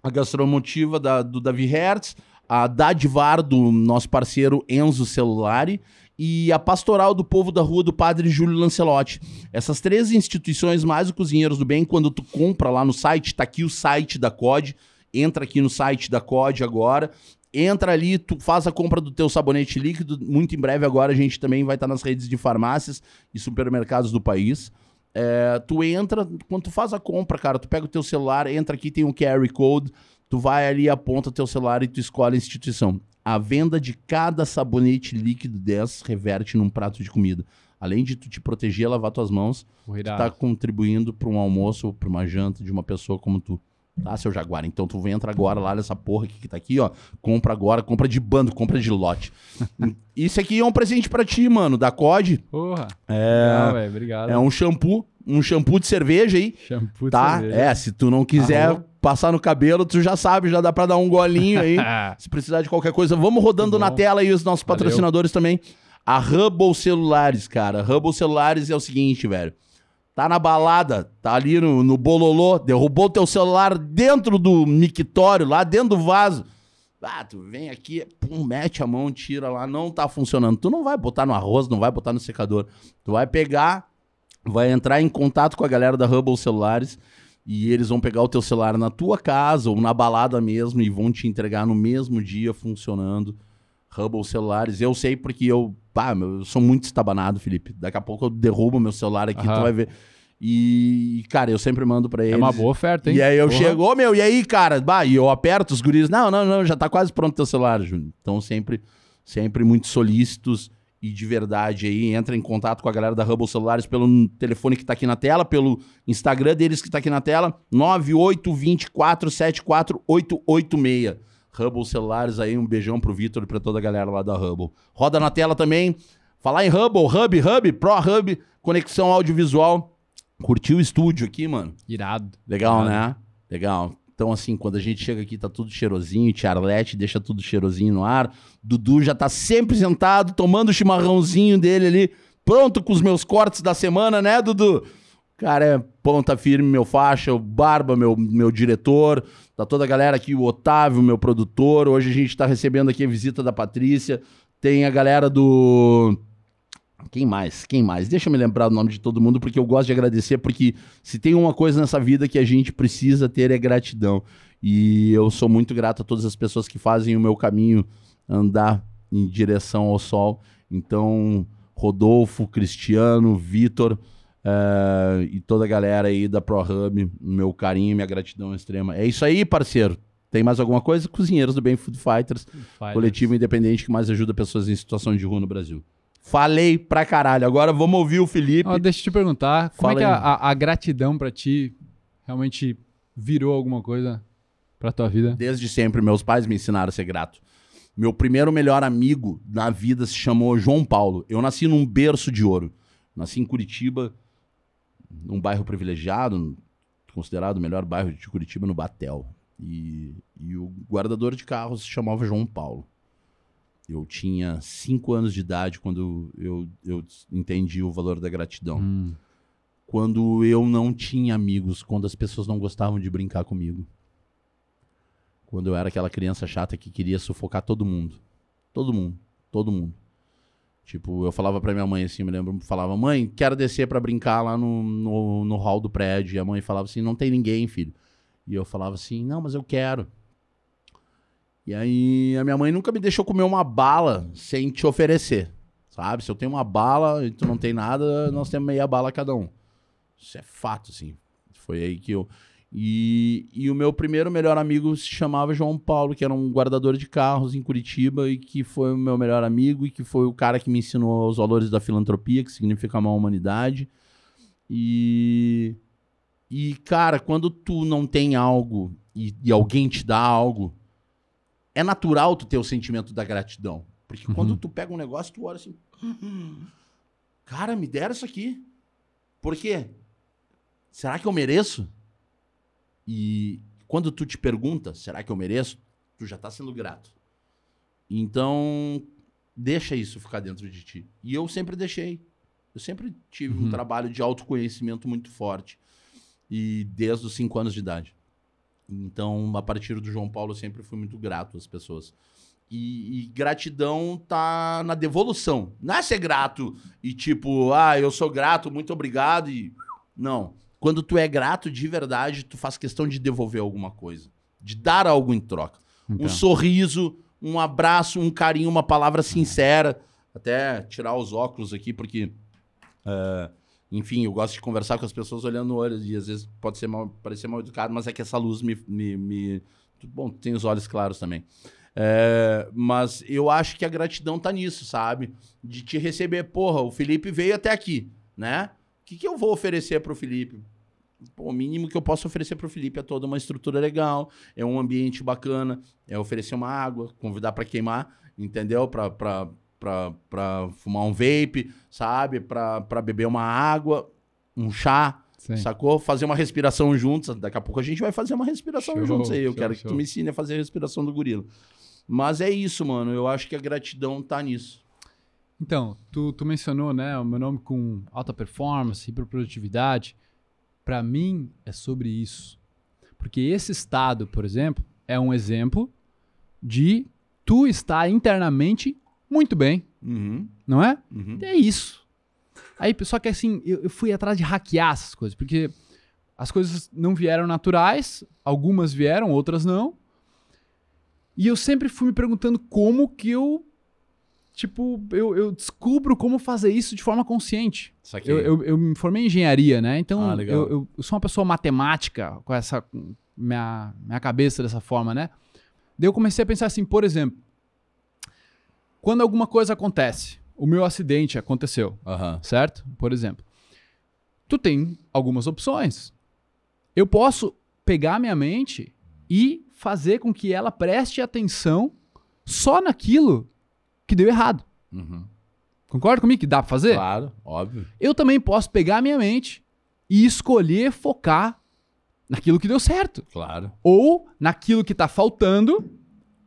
a gastromotiva da, do Davi Hertz, a Dadivar do nosso parceiro Enzo Celulari e a Pastoral do Povo da Rua do Padre Júlio Lancelotti. Essas três instituições, mais o Cozinheiros do Bem, quando tu compra lá no site, tá aqui o site da COD, entra aqui no site da COD agora, entra ali, tu faz a compra do teu sabonete líquido, muito em breve agora a gente também vai estar nas redes de farmácias e supermercados do país. É, tu entra, quando tu faz a compra, cara, tu pega o teu celular, entra aqui, tem um QR Code, tu vai ali, aponta teu celular e tu escolhe a instituição. A venda de cada sabonete líquido dessas reverte num prato de comida. Além de tu te proteger, lavar tuas mãos, tu tá contribuindo para um almoço, para uma janta de uma pessoa como tu. Tá, seu Jaguar? Então tu entra agora lá nessa porra aqui que tá aqui, ó. Compra agora, compra de bando, compra de lote. Isso aqui é um presente para ti, mano, da COD. Porra. É, Legal, velho. Obrigado. é um shampoo, um shampoo de cerveja aí. shampoo de Tá? cerveja. É, se tu não quiser Arroba. passar no cabelo, tu já sabe, já dá pra dar um golinho aí. Se precisar de qualquer coisa, vamos rodando Muito na tela aí os nossos Valeu. patrocinadores também. A Hubble Celulares, cara. Hubble Celulares é o seguinte, velho. Tá na balada, tá ali no, no bololô, derrubou teu celular dentro do mictório, lá dentro do vaso. Ah, tu vem aqui, pum, mete a mão, tira lá, não tá funcionando. Tu não vai botar no arroz, não vai botar no secador. Tu vai pegar, vai entrar em contato com a galera da Hubble Celulares e eles vão pegar o teu celular na tua casa ou na balada mesmo e vão te entregar no mesmo dia funcionando. Hubble Celulares, eu sei porque eu, pá, meu, eu sou muito estabanado, Felipe. Daqui a pouco eu derrubo meu celular aqui, Aham. tu vai ver. E, cara, eu sempre mando pra eles. É uma boa oferta, hein? E aí eu Porra. chego, ô meu, e aí, cara? Bah, e eu aperto os guris. Não, não, não, já tá quase pronto teu celular, Júnior. Então sempre, sempre muito solícitos e de verdade aí. Entra em contato com a galera da Hubble Celulares pelo telefone que tá aqui na tela, pelo Instagram deles que tá aqui na tela, 982474886. Hubble Celulares aí, um beijão pro Vitor e pra toda a galera lá da Hubble. Roda na tela também. Falar em Hubble, Hub, Hub, Pro Hub, conexão audiovisual. Curtiu o estúdio aqui, mano? Irado. Legal, Irado. né? Legal. Então, assim, quando a gente chega aqui, tá tudo cheirosinho. Tia Arlete deixa tudo cheirosinho no ar. Dudu já tá sempre sentado, tomando o chimarrãozinho dele ali, pronto com os meus cortes da semana, né, Dudu? Cara, é ponta firme, meu faixa, o Barba, meu, meu diretor, tá toda a galera aqui, o Otávio, meu produtor. Hoje a gente tá recebendo aqui a visita da Patrícia. Tem a galera do. Quem mais? Quem mais? Deixa eu me lembrar do nome de todo mundo, porque eu gosto de agradecer, porque se tem uma coisa nessa vida que a gente precisa ter é gratidão. E eu sou muito grato a todas as pessoas que fazem o meu caminho andar em direção ao sol. Então, Rodolfo, Cristiano, Vitor eh, e toda a galera aí da ProHub, meu carinho minha gratidão extrema. É isso aí, parceiro. Tem mais alguma coisa? Cozinheiros do Bem Food Fighters, Faz. coletivo independente que mais ajuda pessoas em situação de rua no Brasil. Falei pra caralho. Agora vamos ouvir o Felipe. Ó, deixa eu te perguntar, como Fala é que a, a- a gratidão pra ti realmente virou alguma coisa pra tua vida? Desde sempre, meus pais me ensinaram a ser grato. Meu primeiro melhor amigo na vida se chamou João Paulo. Eu nasci num berço de ouro. Nasci em Curitiba, num bairro privilegiado, considerado o melhor bairro de Curitiba, no Batel. E, e o guardador de carros se chamava João Paulo. Eu tinha cinco anos de idade quando eu, eu entendi o valor da gratidão. Hum, Quando eu não tinha amigos, quando as pessoas não gostavam de brincar comigo. Quando eu era aquela criança chata que queria sufocar todo mundo. Todo mundo. Todo mundo. Tipo, eu falava pra minha mãe assim, me lembro, falava, mãe, quero descer pra brincar lá no, no, no hall do prédio. E a mãe falava assim, não tem ninguém, filho. E eu falava assim, não, mas eu quero. E aí a minha mãe nunca me deixou comer uma bala sem te oferecer. Sabe? Se eu tenho uma bala e tu não tem nada, nós temos meia bala cada um. Isso é fato, assim. Foi aí que eu. E, e o meu primeiro melhor amigo se chamava João Paulo, que era um guardador de carros em Curitiba e que foi o meu melhor amigo e que foi o cara que me ensinou os valores da filantropia, que significa amar a humanidade. E. E, cara, quando tu não tem algo e, e alguém te dá algo, é natural tu ter o sentimento da gratidão. Porque Uhum. quando tu pega um negócio, tu olha assim. "Hum, Cara, me deram isso aqui. Por quê? Será que eu mereço? E quando tu te pergunta, será que eu mereço? Tu já tá sendo grato. Então, deixa isso ficar dentro de ti. E eu sempre deixei. Eu sempre tive um Uhum. trabalho de autoconhecimento muito forte. E desde os cinco anos de idade. Então, a partir do João Paulo, eu sempre fui muito grato às pessoas. E, e gratidão tá na devolução. Não é ser grato e tipo, ah, eu sou grato, muito obrigado e. Não. Quando tu é grato de verdade, tu faz questão de devolver alguma coisa. De dar algo em troca. Então. Um sorriso, um abraço, um carinho, uma palavra sincera. Até tirar os óculos aqui, porque. é, enfim, eu gosto de conversar com as pessoas olhando no olho. E às vezes pode ser mal, parecer mal educado, mas é que essa luz me. me, me- Bom, tem os olhos claros também. É, mas eu acho que a gratidão tá nisso, sabe? De te receber. Porra, o Felipe veio até aqui, né? O que, que eu vou oferecer pro Felipe? Pô, o mínimo que eu posso oferecer pro Felipe é toda uma estrutura legal, é um ambiente bacana, é oferecer uma água, convidar pra queimar, entendeu? Pra, pra, pra fumar um vape, sabe? Pra beber uma água, um chá, Sim. sacou? Fazer uma respiração juntos. Daqui a pouco a gente vai fazer uma respiração Show, juntos aí. Eu show, quero que show. tu me ensine a fazer a respiração do gorila. Mas é isso, mano. Eu acho que a gratidão tá nisso. Então, tu, tu mencionou, né, o meu nome com alta performance, hiperprodutividade. Pra mim, é sobre isso. Porque esse estado, por exemplo, é um exemplo de tu estar internamente muito bem, Uhum, não é? uhum. É isso. Aí, só que assim, eu, eu fui atrás de hackear essas coisas, porque as coisas não vieram naturais, algumas vieram, outras não. E eu sempre fui me perguntando como que eu, tipo, eu, eu descubro como fazer isso de forma consciente. Eu, eu, eu me formei em engenharia, né? Então, Ah, eu, eu- sou uma pessoa matemática, com essa minha, minha cabeça dessa forma, né? Daí eu comecei a pensar assim, por exemplo, quando alguma coisa acontece, o meu acidente aconteceu, Aham. certo? Por exemplo, tu tem algumas opções. Eu posso pegar minha mente e fazer com que ela preste atenção só naquilo que deu errado. Uhum. Concorda comigo que dá pra fazer? Claro, óbvio. eu também posso pegar a minha mente e escolher focar naquilo que deu certo. Claro. Ou naquilo que tá faltando,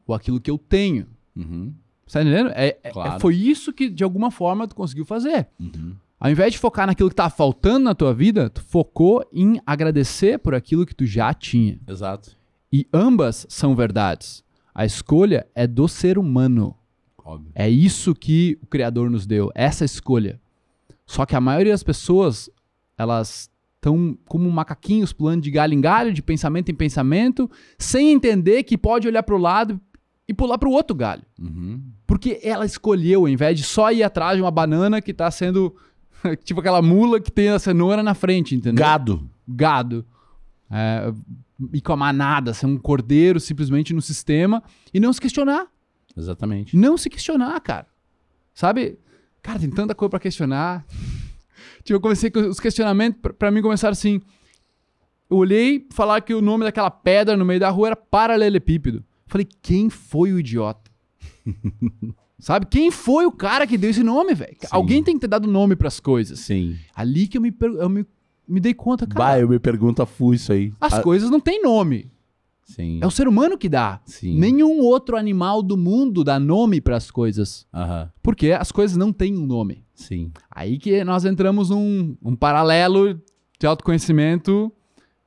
ou aquilo que eu tenho. Uhum. Você tá entendendo? É, é- Claro. é- foi isso que, de alguma forma, tu conseguiu fazer. Uhum. Ao invés de focar naquilo que tá faltando na tua vida, tu focou em agradecer por aquilo que tu já tinha. Exato. E ambas são verdades. A escolha é do ser humano. Óbvio. É isso que o Criador nos deu, essa escolha. Só que a maioria das pessoas, elas estão como macaquinhos pulando de galho em galho, de pensamento em pensamento, sem entender que pode olhar para o lado e pular para o outro galho. Uhum. Porque ela escolheu, ao invés de só ir atrás de uma banana que está sendo tipo aquela mula que tem a cenoura na frente, entendeu? Gado. Gado. É, ir com a manada, ser um cordeiro simplesmente no sistema e não se questionar. Exatamente. Não se questionar, cara. Sabe? Cara, tem tanta coisa pra questionar. tipo, eu comecei com os questionamentos, pra, pra mim começaram assim. Eu olhei falar que o nome daquela pedra no meio da rua era paralelepípedo. Falei, quem foi o idiota? Sabe? Quem foi o cara que deu esse nome, velho? Alguém tem que ter dado nome pras coisas. Sim. Ali que eu me, eu me, me dei conta, cara. Bah, eu me pergunto a fu isso aí. As Ah, coisas não têm nome. Sim. É o ser humano que dá. Sim. Nenhum outro animal do mundo dá nome pras coisas. Aham. Porque as coisas não têm um nome. Sim. Aí que nós entramos num um paralelo de autoconhecimento.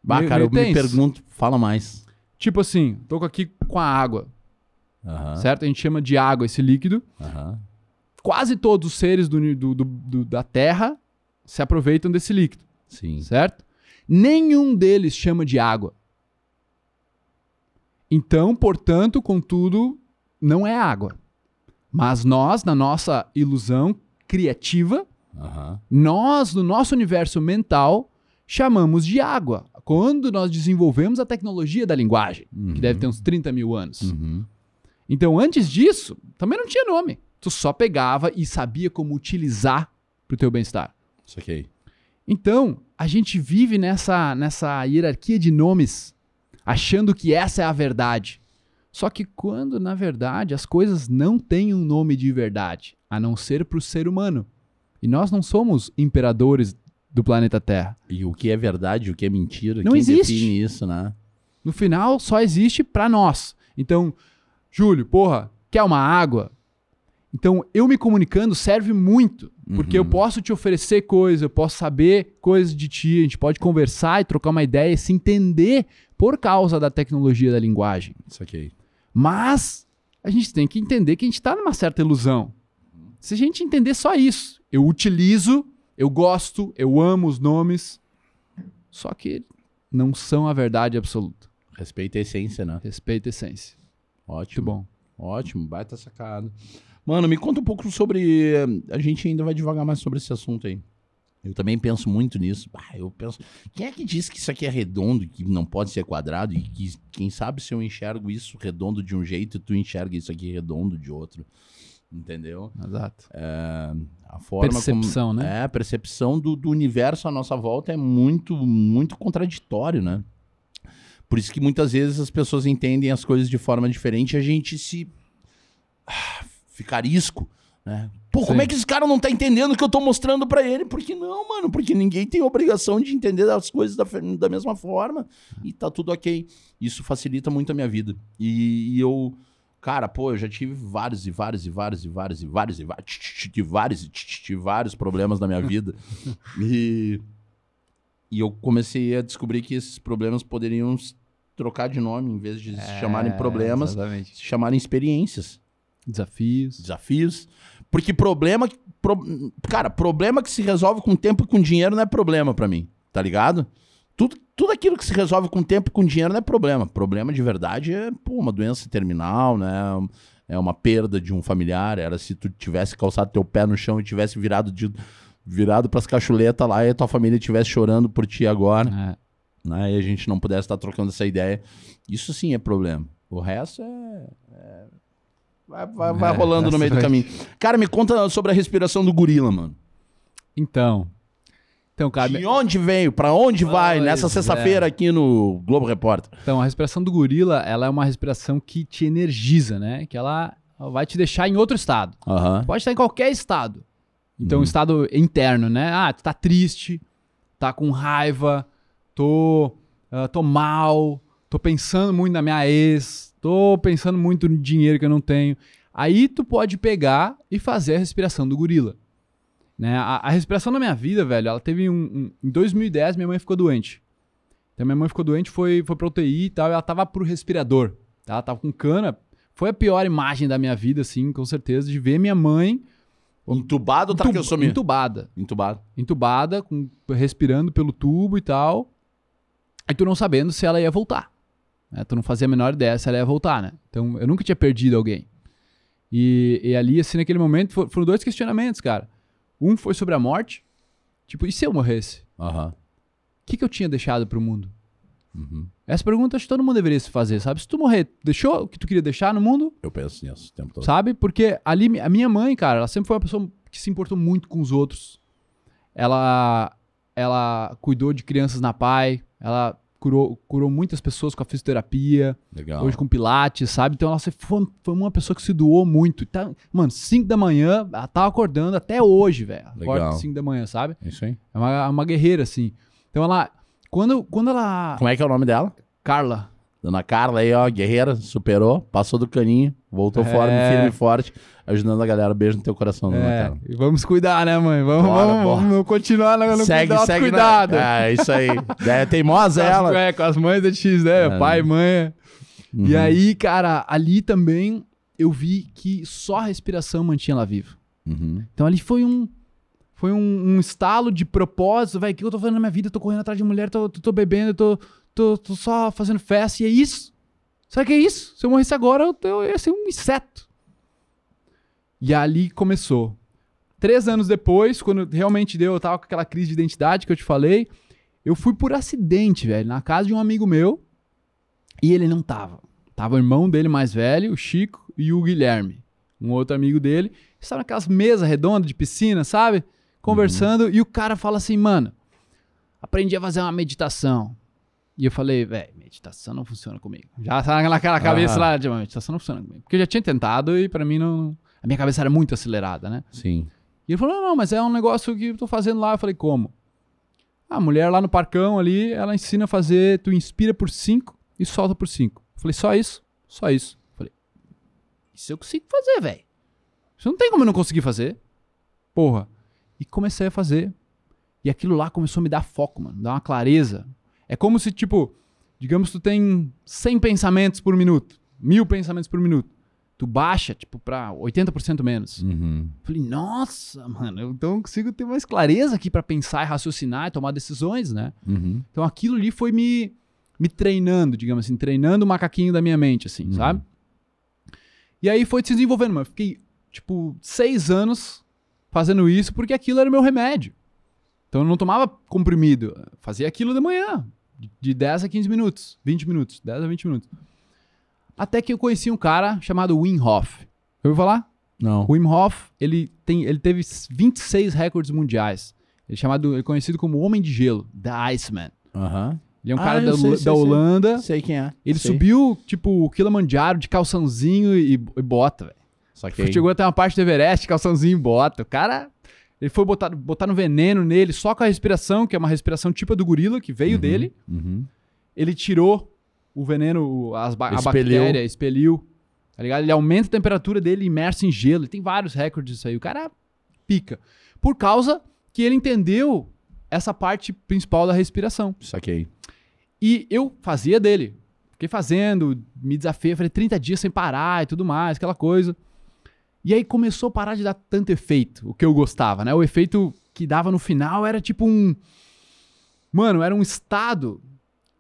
Bah, cara, eu me pergunto. Fala mais. Tipo assim, tô aqui com a água, Aham. certo? A gente chama de água esse líquido. Aham. Quase todos os seres do, do- do- do- da Terra se aproveitam desse líquido, Sim. certo? Nenhum deles chama de água. Então, portanto, contudo, não é água. Mas nós, na nossa ilusão criativa, Aham. nós, no nosso universo mental, chamamos de água. Quando nós desenvolvemos a tecnologia da linguagem, Uhum. que deve ter uns 30 mil anos. Uhum. Então, antes disso, também não tinha nome. Tu só pegava e sabia como utilizar pro teu bem-estar. Isso aqui. Então, a gente vive nessa, nessa hierarquia de nomes, achando que essa é a verdade. Só que quando, na verdade, as coisas não têm um nome de verdade, a não ser pro ser humano. E nós não somos imperadores do planeta Terra. E o que é verdade, o que é mentira? Não quem existe. define isso, né? No final, só existe pra nós. Então, Júlio, porra, quer uma água? Então, eu me comunicando serve muito, porque Uhum. eu posso te oferecer coisas, eu posso saber coisas de ti, a gente pode conversar e trocar uma ideia e se entender por causa da tecnologia da linguagem. Isso aqui. Mas a gente tem que entender que a gente tá numa certa ilusão. Se a gente entender só isso, eu utilizo, eu gosto, eu amo os nomes, só que não são a verdade absoluta. Respeita a essência, né? Respeito a essência. Muito Ótimo. bom. Ótimo, baita sacada. Mano, me conta um pouco sobre. A gente ainda vai devagar mais sobre esse assunto aí. Eu também penso muito nisso. Ah, eu penso. Quem é que diz que isso aqui é redondo, que não pode ser quadrado? E que, quem sabe se eu enxergo isso redondo de um jeito e tu enxerga isso aqui redondo de outro. Entendeu? Exato. É, a forma Percepção, como, né? É, a percepção do, do universo à nossa volta é muito, muito contraditório, né? Por isso que muitas vezes as pessoas entendem as coisas de forma diferente e a gente se. Ah, fica arisco, né? Pô, como Sim. é que esse cara não tá entendendo o que eu tô mostrando pra ele? Porque não, mano, porque ninguém tem obrigação de entender as coisas da, da mesma forma e tá tudo ok. Isso facilita muito a minha vida. E, e eu, cara, pô, eu já tive vários e vários e vários e vários e vários e vários, vários e tive vários problemas na minha vida. E, e eu comecei a descobrir que esses problemas poderiam trocar de nome, em vez de se chamarem É, problemas, Exatamente. se chamarem experiências Desafios. desafios. Porque problema. pro- cara, problema que se resolve com tempo e com dinheiro não é problema pra mim, tá ligado? Tudo, tudo aquilo que se resolve com tempo e com dinheiro não é problema. Problema de verdade é pô, uma doença terminal, né? É uma perda de um familiar. Era se tu tivesse calçado teu pé no chão e tivesse virado de virado pras cachuletas lá e a tua família estivesse chorando por ti agora É. né, e a gente não pudesse estar trocando essa ideia. Isso sim é problema. O resto é. é- vai vai, vai É, rolando no meio do caminho. Cara, me conta sobre a respiração do gorila, mano. Então. Então, cara, De onde veio? Pra onde vai? Pois Nessa sexta-feira é. aqui no Globo Repórter. Então, a respiração do gorila, ela é uma respiração que te energiza, né? Que ela vai te deixar em outro estado. Aham. Pode estar em qualquer estado. Então, Uhum. um estado interno, né? Ah, tu tá triste, tá com raiva, tô, ah, tô mal, tô pensando muito na minha ex, tô pensando muito no dinheiro que eu não tenho. Aí tu pode pegar e fazer a respiração do gorila. Né? A, a respiração na minha vida, velho, ela teve um, um- Em 2010, minha mãe ficou doente. Então, minha mãe ficou doente, foi, foi pra UTI e tal, e ela tava pro respirador. tá? Ela tava com cana. Foi a pior imagem da minha vida, assim, com certeza, de ver minha mãe Entubado ou entu- traqueossomia? entubada. Entubado. Entubada, com, respirando pelo tubo e tal. E tu não sabendo se ela ia voltar. né? Tu não fazia a menor ideia se ela ia voltar, né? Então, eu nunca tinha perdido alguém. E, e ali, assim, naquele momento, for- foram dois questionamentos, cara. Um foi sobre a morte. Tipo, e se eu morresse? Aham. O que, que eu tinha deixado pro mundo? Uhum. Essa pergunta acho que todo mundo deveria se fazer, sabe? Se tu morrer, deixou o que tu queria deixar no mundo? Eu penso nisso o tempo todo. Sabe? Porque ali, a minha mãe, cara, ela sempre foi uma pessoa que se importou muito com os outros. Ela, ela cuidou de crianças na PAI, ela curou, curou muitas pessoas com a fisioterapia, Legal. hoje com pilates, sabe? Então ela foi, foi uma pessoa que se doou muito. Tá, mano, 5 da manhã, ela tava acordando até hoje, velho. Acorda Legal. 5 da manhã, sabe? É isso aí. É uma, uma guerreira, assim. Então ela, quando, quando ela... Como é que é o nome dela? Carla, Dona Carla aí, ó, guerreira, superou, passou do caninho, voltou É. forte, firme e forte, ajudando a galera. Beijo no teu coração, Dona É, Carla. e vamos cuidar, né, mãe? Vamos, Bora, vamos, bora. vamos continuar no, no segue, cuidado, segue. cuidado. Na... É, isso aí. É teimosa Com as- ela. É, com as mães da X, né? É, Pai, mãe. Uhum. E aí, cara, ali também eu vi que só a respiração mantinha ela viva. Uhum. Então ali foi um foi um, um estalo de propósito, velho, o que eu tô fazendo na minha vida? Eu tô correndo atrás de mulher, tô, tô, tô bebendo, tô, tô, tô só fazendo festa, e é isso. O que é isso? Se eu morresse agora, eu, eu ia ser um inseto. E ali começou. Três anos depois, quando realmente deu, eu tava com aquela crise de identidade que eu te falei, eu fui por acidente, velho, na casa de um amigo meu, e ele não tava. Tava o irmão dele mais velho, o Chico, e o Guilherme, um outro amigo dele. Estavam naquelas mesas redondas de piscina, sabe? Conversando, e o cara fala assim, mano, aprendi a fazer uma meditação. E eu falei, velho, meditação não funciona comigo. Já tá naquela cabeça Ah. lá de meditação não funciona comigo. Porque eu já tinha tentado e pra mim não. A minha cabeça era muito acelerada, né? Sim. E ele falou: não, não, mas é um negócio que eu tô fazendo lá. Eu falei, como? A mulher lá no parcão ali, ela ensina a fazer, tu inspira por 5 e solta por 5. Eu falei, só isso? Só isso. Eu falei, isso eu consigo fazer, velho. Isso não tem como eu não conseguir fazer. Porra. E comecei a fazer. E aquilo lá começou a me dar foco, mano. Dar uma clareza. É como se, tipo, digamos, tu tem 100 pensamentos por minuto. Mil pensamentos por minuto. tu baixa, tipo, pra 80% menos. Uhum. Falei, nossa, mano, eu então consigo ter mais clareza aqui pra pensar e raciocinar e tomar decisões, né? Uhum. Então aquilo ali foi me, me treinando, digamos assim, treinando o macaquinho da minha mente, assim, Uhum. sabe? E aí foi se desenvolvendo, mano. Fiquei, tipo, seis anos fazendo isso porque aquilo era o meu remédio. Então eu não tomava comprimido, eu fazia aquilo de manhã, de- de 10 a 15 minutos, 20 minutos, 10 a 20 minutos. Até que eu conheci um cara chamado Wim Hof. Eu ouviu falar? Não. O Wim Hof, ele, tem, ele teve 26 recordes mundiais. Ele é, chamado, ele é conhecido como Homem de Gelo, The Iceman. Aham. Ele é um Ah, cara da, sei, da sei, sei. Holanda. Sei quem é. Ele Sei. subiu, tipo, o Kilimanjaro de calçãozinho e, e bota, velho. Chegou até uma parte do Everest, calçãozinho e bota. O cara, ele foi botar, botar no veneno nele só com a respiração, que é uma respiração tipo a do gorila, que veio Uhum, dele. Uhum. Ele tirou o veneno, as ba a Expeliu. bactéria, expeliu. Tá ligado? Ele aumenta a temperatura dele imerso em gelo. Ele tem vários recordes disso aí. O cara pica. Por causa que ele entendeu essa parte principal da respiração. Saquei. E eu fazia dele. Fiquei fazendo, me desafiei, falei 30 dias sem parar e tudo mais, aquela coisa. E aí começou a parar de dar tanto efeito, o que eu gostava, né? O efeito que dava no final era tipo um. Mano, era um estado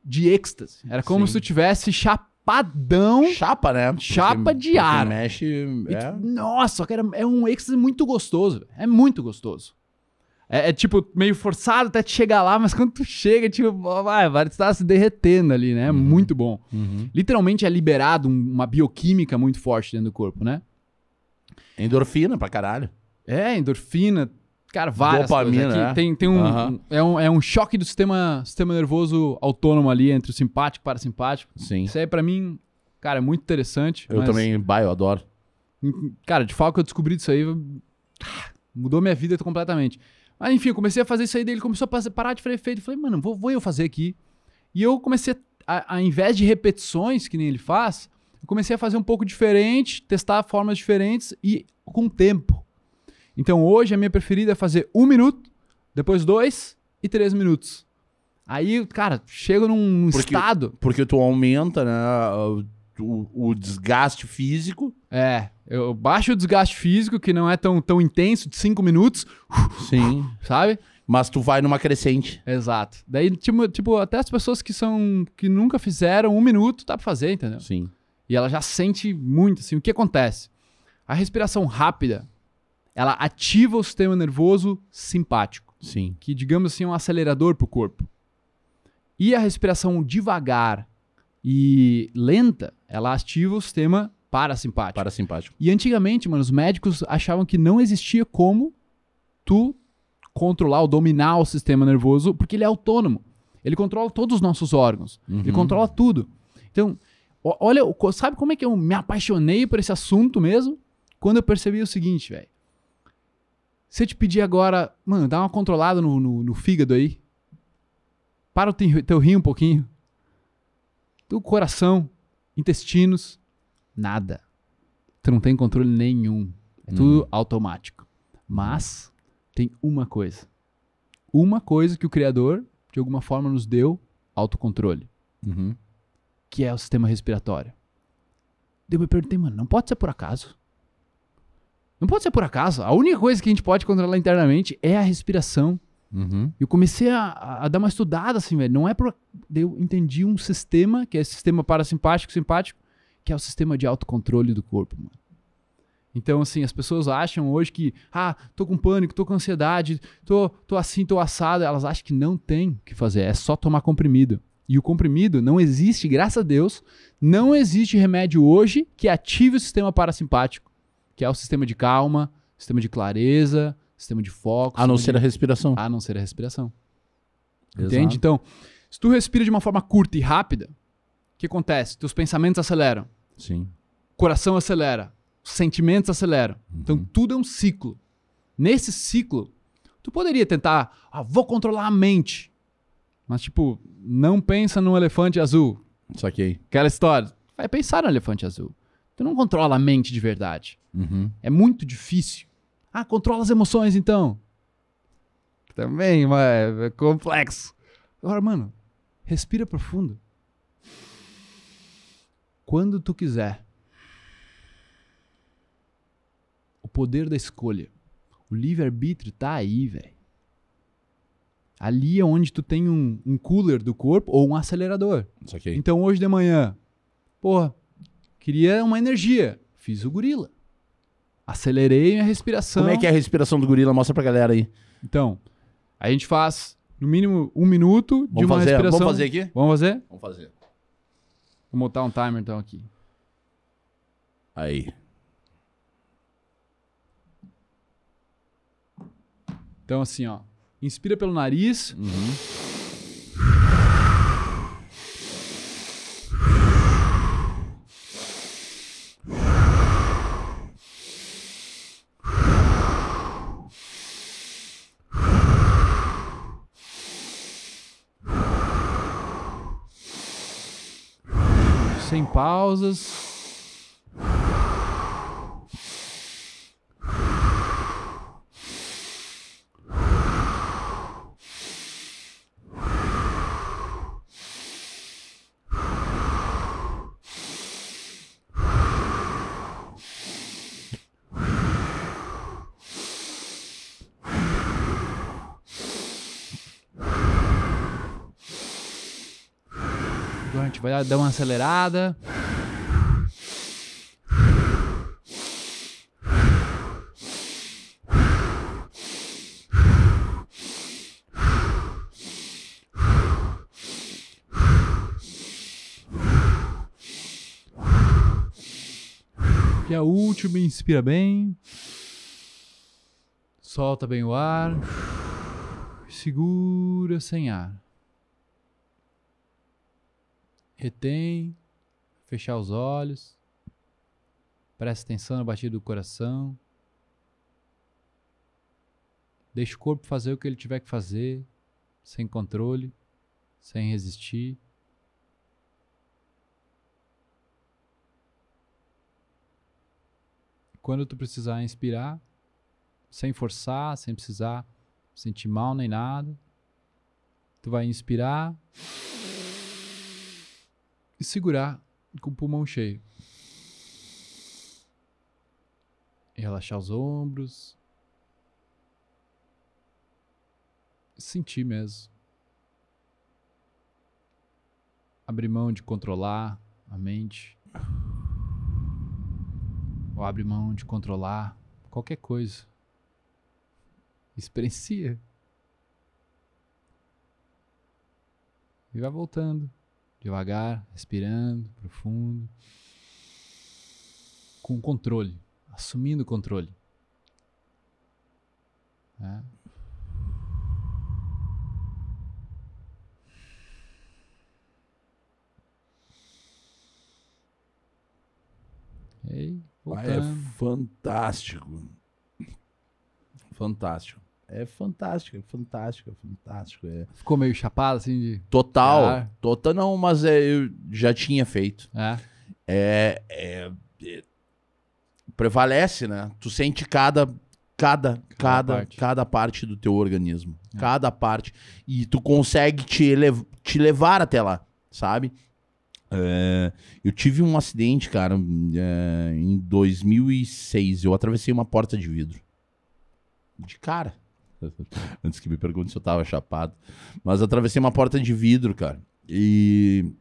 de êxtase. Era como Sim. se tu tivesse chapadão. Chapa, né? Chapa de porque ar. mexe. É. tu- Nossa, cara, é um êxtase muito gostoso. É muito gostoso. É, é, tipo meio forçado até te chegar lá, mas quando tu chega, tipo, vai, vai estar se derretendo ali, né? É muito bom. Uhum. Literalmente é liberado um- uma bioquímica muito forte dentro do corpo, né? Endorfina pra caralho. É, endorfina, cara, várias Dopamina, coisas. Aqui né? tem, tem um, Aham. um- é um. É um choque do sistema, sistema nervoso autônomo ali entre o simpático e parasimpático. Sim. Isso aí, pra mim, cara, é muito interessante. Eu mas- também, bah, eu adoro. Cara, de fato que eu descobri disso aí, mudou minha vida completamente. Mas enfim, eu comecei a fazer isso aí, daí ele começou a parar de fazer efeito. Eu falei, mano, vou, vou eu fazer aqui. E eu comecei, a, ao invés de repetições, que nem ele faz, comecei a fazer um pouco diferente, testar formas diferentes e com tempo. Então hoje a minha preferida é fazer um minuto, depois dois e três minutos. Aí, cara, chego num, num Porque- estado. Porque tu aumenta, né? O, o desgaste físico. É, eu baixo o desgaste físico, que não é tão, tão intenso, de cinco minutos, Sim. sabe? Mas tu vai numa crescente. Exato. Daí, tipo, tipo, até as pessoas que são. que nunca fizeram um minuto, dá pra fazer, entendeu? Sim. E ela já sente muito, assim. O que acontece? A respiração rápida, ela ativa o sistema nervoso simpático, Sim. que, digamos assim, é um acelerador pro corpo. E a respiração devagar e lenta, ela ativa o sistema parasimpático. Parasimpático. E antigamente, mano, os médicos achavam que não existia como tu controlar ou dominar o sistema nervoso, porque ele é autônomo. Ele controla todos os nossos órgãos. Ele Uhum. controla tudo. Então, o- olha, sabe como é que eu me apaixonei por esse assunto mesmo? Quando eu percebi o seguinte, velho. Se eu te pedir agora, mano, dá uma controlada no, no, no fígado aí. Para o teu, teu rim um pouquinho. Do coração, intestinos, nada. Tu não tem controle nenhum. É tudo automático. Mas tem uma coisa. Uma coisa que o Criador, de alguma forma, nos deu autocontrole, Uhum. Que é o sistema respiratório. Daí eu me perguntei, mano, não pode ser por acaso. Não pode ser por acaso. A única coisa que a gente pode controlar internamente é a respiração. Uhum. Eu comecei a, a- dar uma estudada, assim, velho. Não é por. Eu entendi um sistema, que é esse sistema parasimpático simpático, que é o sistema de autocontrole do corpo, mano. Então, assim, as pessoas acham hoje que, ah, tô com pânico, tô com ansiedade, tô, tô assim, tô assado. Elas acham que não tem o que fazer, é só tomar comprimido. E o comprimido não existe, graças a Deus, não existe remédio hoje que ative o sistema parasimpático, que é o sistema de calma, sistema de clareza, sistema de foco. A não ser a respiração. de- a não ser a respiração. Exato. Entende? Então, se tu respira de uma forma curta e rápida, o que acontece? Teus pensamentos aceleram, Sim. o coração acelera, os sentimentos aceleram. Uhum. Então, tudo é um ciclo. Nesse ciclo, tu poderia tentar, ah, vou controlar a mente. Mas, tipo, não pensa num elefante azul. Saquei. Aquela história. Vai pensar no elefante azul. Tu não controla a mente de verdade. Uhum. É muito difícil. Ah, controla as emoções então. Também, mas é complexo. Agora, mano, respira profundo. Quando tu quiser. poder da escolha. O livre-arbítrio tá aí, velho. Ali é onde tu tem um, um cooler do corpo ou um acelerador. Isso aqui. Então hoje de manhã, porra, queria uma energia. Fiz o gorila. Acelerei minha respiração. Como é que é a respiração do gorila? Mostra pra galera aí. Então, a gente faz no mínimo um minuto de Vamos uma fazer, respiração. vamos fazer aqui? Vamos fazer? Vamos fazer. Vou botar um timer então aqui. Aí. Então assim, ó. Inspira pelo nariz. Sem pausas. Vai dar uma acelerada. E a última, inspira bem. Solta bem o ar. Segura sem ar. Retém. Fechar os olhos. Presta atenção na batida do coração. Deixa o corpo fazer o que ele tiver que fazer, sem controle, sem resistir. Quando tu precisar inspirar, sem forçar, sem precisar sentir mal nem nada, tu vai inspirar e segurar com o pulmão cheio. Relaxar os ombros. Sentir mesmo. Abrir mão de controlar a mente. Ou abre mão de controlar qualquer coisa. Experiencia. E vai voltando. Devagar, respirando, profundo. Com controle. Assumindo o controle. É. E aí, Ah, é fantástico. Fantástico. É fantástico, é fantástico, é fantástico. É Ficou meio chapado assim de. total. Ah. Total, não, mas é, eu já tinha feito. É. É, é- prevalece, né? Tu sente cada cada cada parte. cada parte do teu organismo, É. cada parte e tu consegue te, elev- te levar até lá, sabe? É, eu tive um acidente, cara, é, em 2006. Eu atravessei uma porta de vidro. De cara. Antes que me pergunte se eu tava chapado. Mas atravessei uma porta de vidro, cara. E,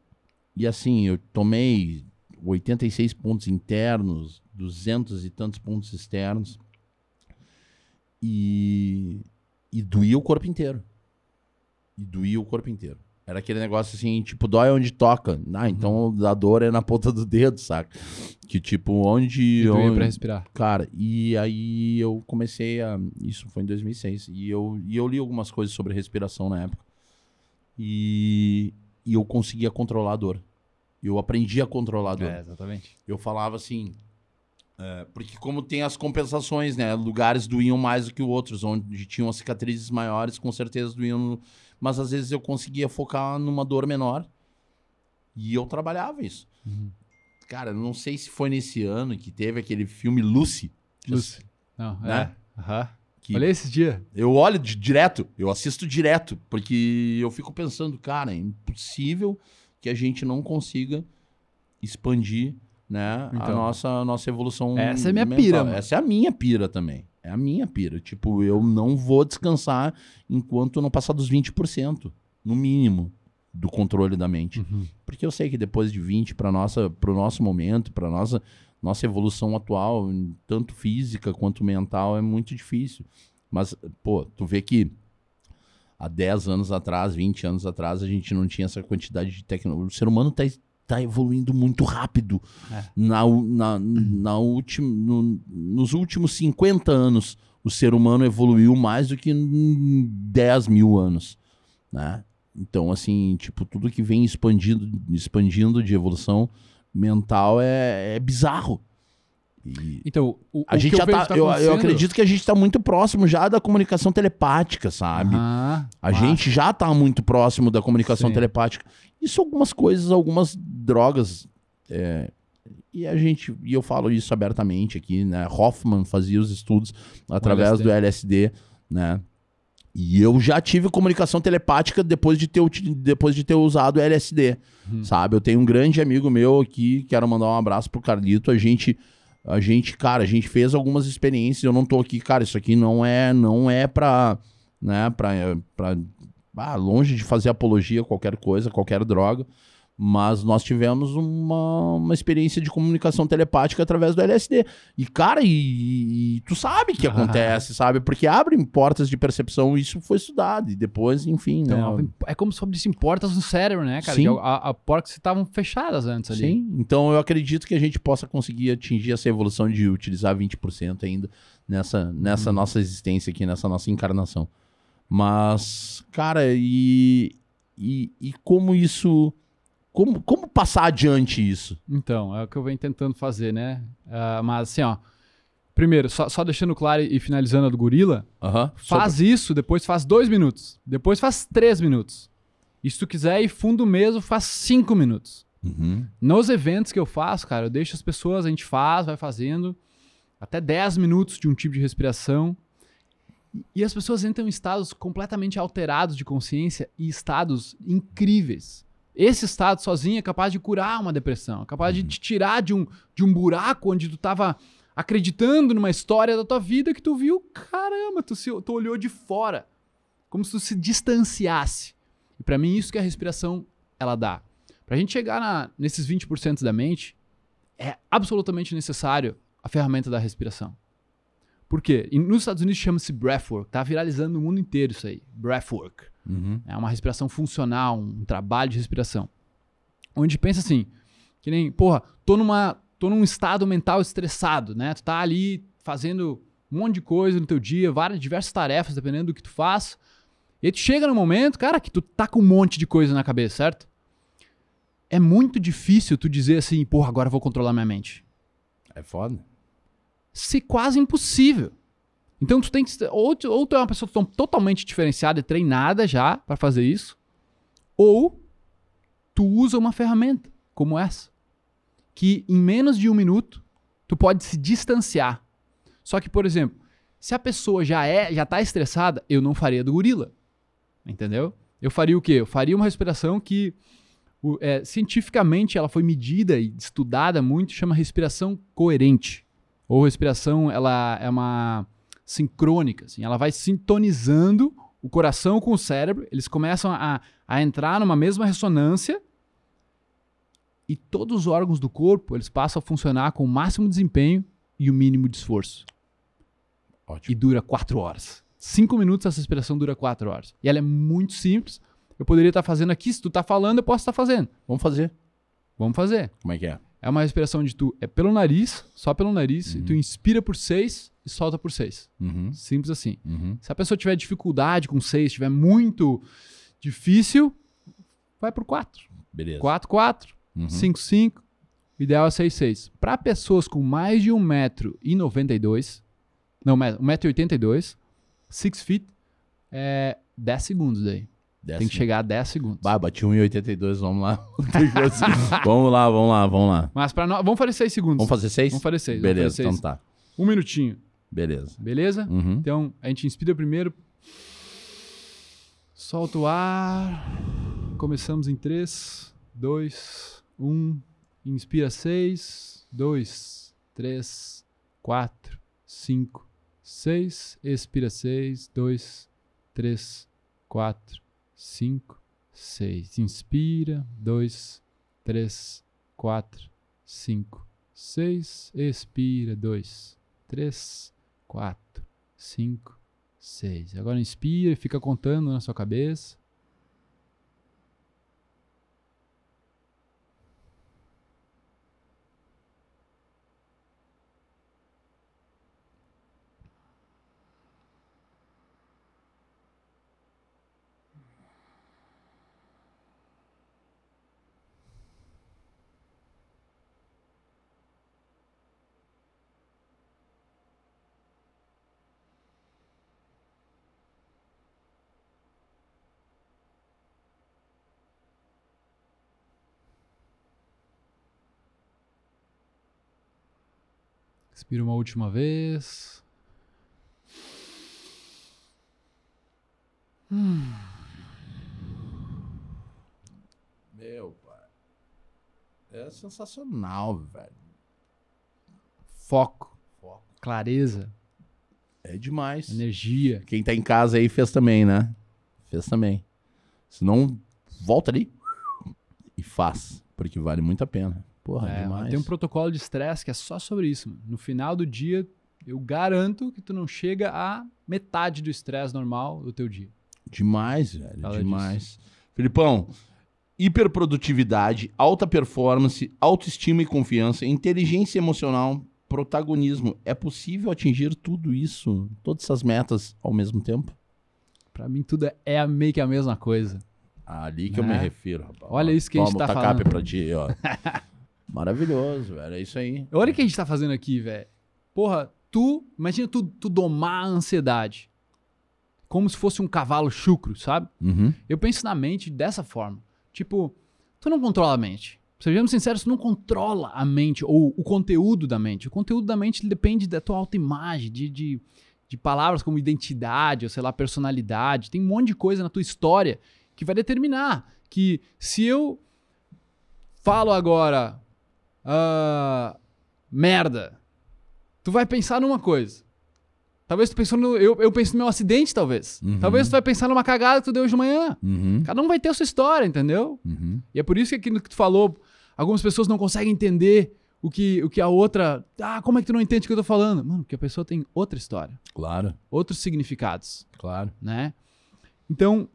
e assim, eu tomei 86 pontos internos, 200 e tantos pontos externos. E, e doía o corpo inteiro. E doía o corpo inteiro. Era aquele negócio assim, tipo, dói onde toca. Ah, então a dor é na ponta do dedo, saca? Que tipo, onde. E onde- pra respirar. Cara, e aí eu comecei a. Isso foi em 2006. E eu, e eu li algumas coisas sobre respiração na época. E, e eu conseguia controlar a dor. Eu aprendi a controlar a dor. É, exatamente. Eu falava assim. É, porque como tem as compensações, né? Lugares doíam mais do que outros, onde tinham as cicatrizes maiores, com certeza doíam. Mas às vezes eu conseguia focar numa dor menor. E eu trabalhava isso. Uhum. Cara, não sei se foi nesse ano que teve aquele filme Lucy. Lucy. Não, Né? é. Aham. Que Olha esse dia. Eu olho di- direto, eu assisto direto, porque eu fico pensando, cara, é impossível que a gente não consiga expandir né, a Então. nossa, a nossa evolução Essa é minha mental. pira, mano. Essa é a minha pira também. É a minha pira. Tipo, eu não vou descansar enquanto não passar dos 20%, no mínimo, do controle da mente. Uhum. Porque eu sei que depois de 20 para nossa pro nosso momento, para nossa nossa evolução atual, tanto física quanto mental, é muito difícil. Mas, pô, tu vê que há 10 anos atrás, 20 anos atrás, a gente não tinha essa quantidade de tecnologia. O ser humano tá, tá evoluindo muito rápido. É. Na, na, na ultim, no- nos últimos 50 anos, o ser humano evoluiu mais do que em 10 mil anos, né? Então, assim, tipo, tudo que vem expandindo, expandindo de evolução mental é, é bizarro. E Então, o, a o gente que já vejo tá, que eu, eu acredito que a gente tá muito próximo já da comunicação telepática, sabe? Aham, A massa. gente já tá muito próximo da comunicação Sim. telepática. Isso algumas coisas, algumas drogas. é, e a gente, e eu falo isso abertamente aqui, né? Hoffman fazia os estudos através LSD. do LSD, né? E eu já tive comunicação telepática depois de ter, depois de ter usado o LSD, Uhum. sabe? Eu tenho um grande amigo meu aqui, quero mandar um abraço pro Carlito. A gente, a gente, cara, a gente fez algumas experiências. Eu não tô aqui, cara, isso aqui não é, não é pra, né, pra, pra ah, longe de fazer apologia a qualquer coisa, qualquer droga. Mas nós tivemos uma, uma experiência de comunicação telepática através do LSD. E, cara, e, e tu sabe que acontece, sabe? Porque abrem portas de percepção, isso foi estudado. E depois, enfim, Então, né? é como se abrissem portas no cérebro, né, cara? Sim. Que a, a portas estavam fechadas antes ali. Sim, então eu acredito que a gente possa conseguir atingir essa evolução de utilizar 20% ainda nessa, nessa nossa existência aqui, nessa nossa encarnação. Mas, cara, e, e, e como isso. Como, como passar adiante isso? Então, é o que eu venho tentando fazer, né? Ah, mas assim, ó. Primeiro, só, só deixando claro e finalizando a do gorila, faz isso, depois faz dois minutos. Depois faz três minutos. E se tu quiser ir fundo mesmo, faz cinco minutos. Uhum. Nos eventos que eu faço, cara, eu deixo as pessoas, a gente faz, vai fazendo até 10 minutos de um tipo de respiração. E as pessoas entram em estados completamente alterados de consciência e estados incríveis. Esse estado sozinho é capaz de curar uma depressão, é capaz de te tirar de um, de um buraco onde tu tava acreditando numa história da tua vida que tu viu, caramba, tu, se, tu olhou de fora, como se tu se distanciasse. E pra mim isso que a respiração ela dá. Pra gente chegar na, nesses 20% da mente, é absolutamente necessário a ferramenta da respiração. Por quê? E nos Estados Unidos chama-se breathwork, tá viralizando no mundo inteiro isso aí, breathwork. Uhum. É uma respiração funcional, um trabalho de respiração. Onde pensa assim, que nem, porra, tô numa, tô num estado mental estressado, né? Tu tá ali fazendo um monte de coisa no teu dia, várias diversas tarefas, dependendo do que tu faz. E tu chega no momento, cara, que tu tá com um monte de coisa na cabeça, certo? É muito difícil tu dizer assim, porra, agora eu vou controlar minha mente É foda. se quase impossível. Então tu tem que ou ou tu é uma pessoa to- totalmente diferenciada e treinada já para fazer isso, ou tu usa uma ferramenta como essa, que em menos de um minuto tu pode se distanciar. Só que, por exemplo, se a pessoa já é, já tá estressada, eu não faria do gorila, entendeu? Eu faria o quê? Eu faria uma respiração que é, cientificamente ela foi medida e estudada muito, chama respiração coerente ou respiração ela é uma sincrônica, assim, ela vai sintonizando o coração com o cérebro, eles começam a, a entrar numa mesma ressonância e todos os órgãos do corpo eles passam a funcionar com o máximo desempenho e o mínimo de esforço. E Ótimo. dura quatro horas. Cinco minutos essa respiração dura quatro horas. E ela é muito simples. Eu poderia estar fazendo aqui, se tu tá falando, eu posso estar fazendo. Vamos fazer. Vamos fazer. Como é que é? É uma respiração de tu é pelo nariz, só pelo nariz, e tu inspira por seis e solta por seis. Uhum. Simples assim. Uhum. Se a pessoa tiver dificuldade com seis, tiver muito difícil, vai por quatro. Beleza. Quatro, quatro, Uhum. cinco, cinco. O ideal é seis, seis. Para pessoas com mais de 1,92m, não, 1,82m, 6 feet, é 10 segundos daí. Tem que chegar a 10 segundos. Bah, bati 1,82, vamos lá. vamos lá, vamos lá, vamos lá. Mas para nós, vamos fazer 6 segundos. Vamos fazer seis? Vamos fazer seis, Beleza, vamos fazer seis. então tá. Um minutinho, Beleza. beleza? Uhum. Então, a gente inspira primeiro. Solta o ar. Começamos em 3, 2, 1. Inspira 6, 2, 3, 4, 5, 6. Expira 6, 2, 3, 4, 5, 6. Inspira 2, 3, 4, 5, 6. Expira 2, 3, 4, 5, 6. Agora inspira e fica contando na sua cabeça. Expira uma última vez. Meu, pai. É sensacional, velho. Foco, clareza, É demais. energia. Quem tá em casa aí fez também, né? Fez também. Se não, volta ali e faz. Porque vale muito a pena. Porra, É, demais. tem um protocolo de estresse que é só sobre isso. Mano. No final do dia, eu garanto que tu não chega a metade do estresse normal do teu dia. Demais, velho. Fala demais. Filipão, hiperprodutividade, alta performance, autoestima e confiança, inteligência emocional, protagonismo. É possível atingir tudo isso, todas essas metas ao mesmo tempo? Pra mim, tudo é- é meio que a mesma coisa. Ali que eu Né? me refiro, rapaz. Olha isso que a gente toma tá falando. pra ti, ó. Maravilhoso, velho. É isso aí. Olha o que a gente tá fazendo aqui, velho. Porra, tu, imagina tu, tu domar a ansiedade. Como se fosse um cavalo chucro, sabe? Uhum. Eu penso na mente dessa forma. Tipo, tu não controla a mente. Sejamos sinceros, tu não controla a mente ou o conteúdo da mente. O conteúdo da mente depende da tua autoimagem, de, de, de palavras como identidade, ou sei lá, personalidade. Tem um monte de coisa na tua história que vai determinar que se eu falo agora ah, merda, tu vai pensar numa coisa. Talvez tu pensou no. Eu, eu penso no meu acidente, talvez. Uhum. Talvez tu vai pensar numa cagada que tu deu hoje de manhã. Uhum. Cada um vai ter a sua história, entendeu? Uhum. E é por isso que aquilo que tu falou, algumas pessoas não conseguem entender o que, o que a outra. Ah, como é que tu não entende o que eu tô falando? Mano, porque a pessoa tem outra história, Claro, outros significados, claro. né? Então,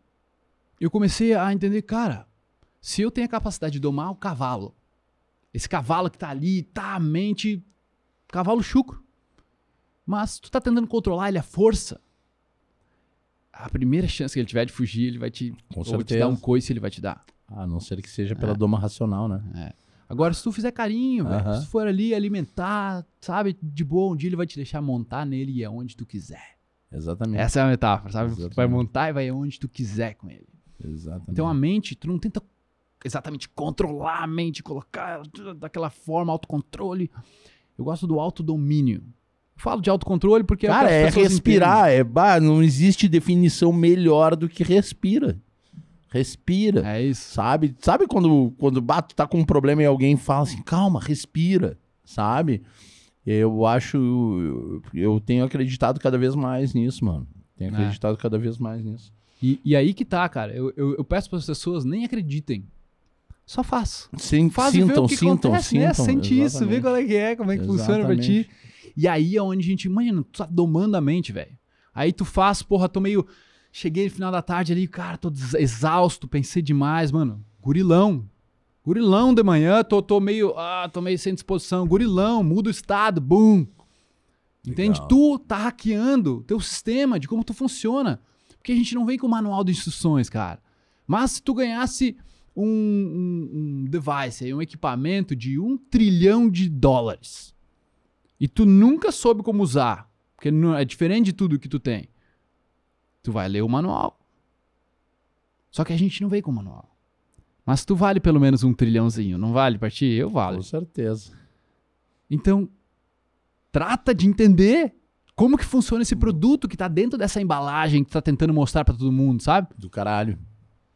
eu comecei a entender, cara, se eu tenho a capacidade de domar o cavalo, esse cavalo que tá ali, tá a mente, cavalo chucro. Mas tu tá tentando controlar ele à força. A primeira chance que ele tiver de fugir, ele vai te, Com ou te dar um coice, ele vai te dar. A não ser que seja pela É. doma racional, né? Agora, se tu fizer carinho, velho, se tu for ali alimentar, sabe, de boa, um dia ele vai te deixar montar nele e aonde tu quiser. Exatamente. Essa é a metáfora, sabe? Tu vai Exatamente. montar e vai aonde tu quiser com ele. Exatamente. Então a mente, tu não tenta exatamente controlar a mente, colocar daquela forma, autocontrole. Eu gosto do autodomínio. Falo de autocontrole porque Cara, o que é pessoas respirar. É, bah, não existe definição melhor do que respira. Respira. É isso. Sabe? Sabe quando, quando bah, tu tá com um problema e alguém fala assim, calma, respira. Sabe? Eu acho. Eu, tenho acreditado cada vez mais nisso, mano. Tenho É. acreditado cada vez mais nisso. E, e aí que tá, cara. Eu, eu, eu peço para as pessoas nem acreditem. Só faz. Sim, Faz e sintam, o que sintam, acontece, né? sintam. Sente isso, vê exatamente. qual é que é, como é que funciona pra ti. Exatamente. E aí é onde a gente, mano, tu tá domando a mente, velho. Aí tu faz, porra, tô meio. Cheguei no final da tarde ali, cara, tô exausto, pensei demais, mano. Gurilão. Gurilão de manhã, tô, tô meio. Ah, tô meio sem disposição. Gurilão, muda o estado, bum. Entende? Legal. Tu tá hackeando teu sistema de como tu funciona. Porque a gente não vem com manual de instruções, cara. Mas se tu ganhasse um, um- um device, um equipamento de um trilhão de dólares e tu nunca soube como usar, porque não- é diferente de tudo que tu tem, tu vai ler o manual. Só que a gente não veio com o manual. Mas tu vale pelo menos um trilhãozinho, não vale pra ti? Eu vale. Com certeza. Então, trata de entender como que funciona esse produto que tá dentro dessa embalagem que tu tá tentando mostrar pra todo mundo, sabe? Do caralho.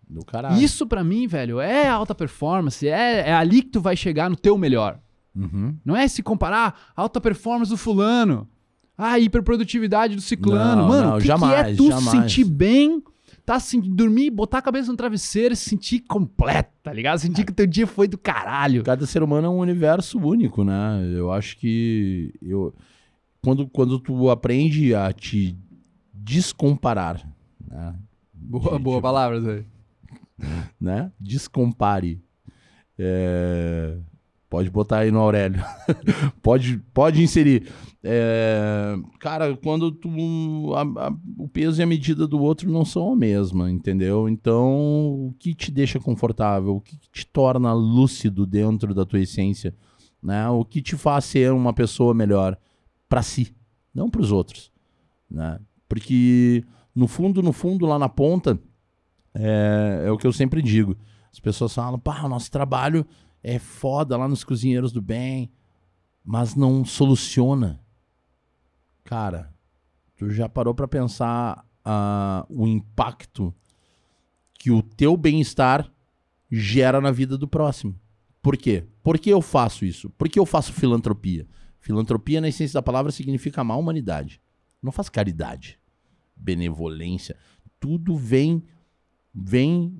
Do caralho. Isso pra mim, velho, é alta performance, é, é ali que tu vai chegar no teu melhor. Uhum. Não é se comparar alta performance do fulano, a hiperprodutividade do ciclano. Não, Mano, o que, que é jamais, tu jamais. sentir bem, tá se dormir, botar a cabeça no travesseiro e se sentir completo, tá ligado? Sentir que o teu dia foi do caralho. Cada ser humano é um universo único, né? Eu acho que eu quando, quando tu aprende a te descomparar, né? Boa, De- boa tipo, palavra, Zé. né? Descompare. É, Pode botar aí no Aurélio. pode, pode inserir. É, Cara, quando tu. a- a- o peso e a medida do outro não são a mesma, entendeu? Então, o que te deixa confortável? O que te torna lúcido dentro da tua essência? Né? O que te faz ser uma pessoa melhor para si, não para os outros. Né? Porque, no fundo, no fundo, lá na ponta, é, é o que eu sempre digo. As pessoas falam, pá, o nosso trabalho é foda lá nos cozinheiros do bem, mas não soluciona. Cara, tu já parou pra pensar ah, o impacto que o teu bem-estar gera na vida do próximo? Por quê? Por que eu faço isso? Por que eu faço filantropia? Filantropia, na essência da palavra, significa amar a humanidade. Não faço caridade, benevolência. Tudo vem, vem,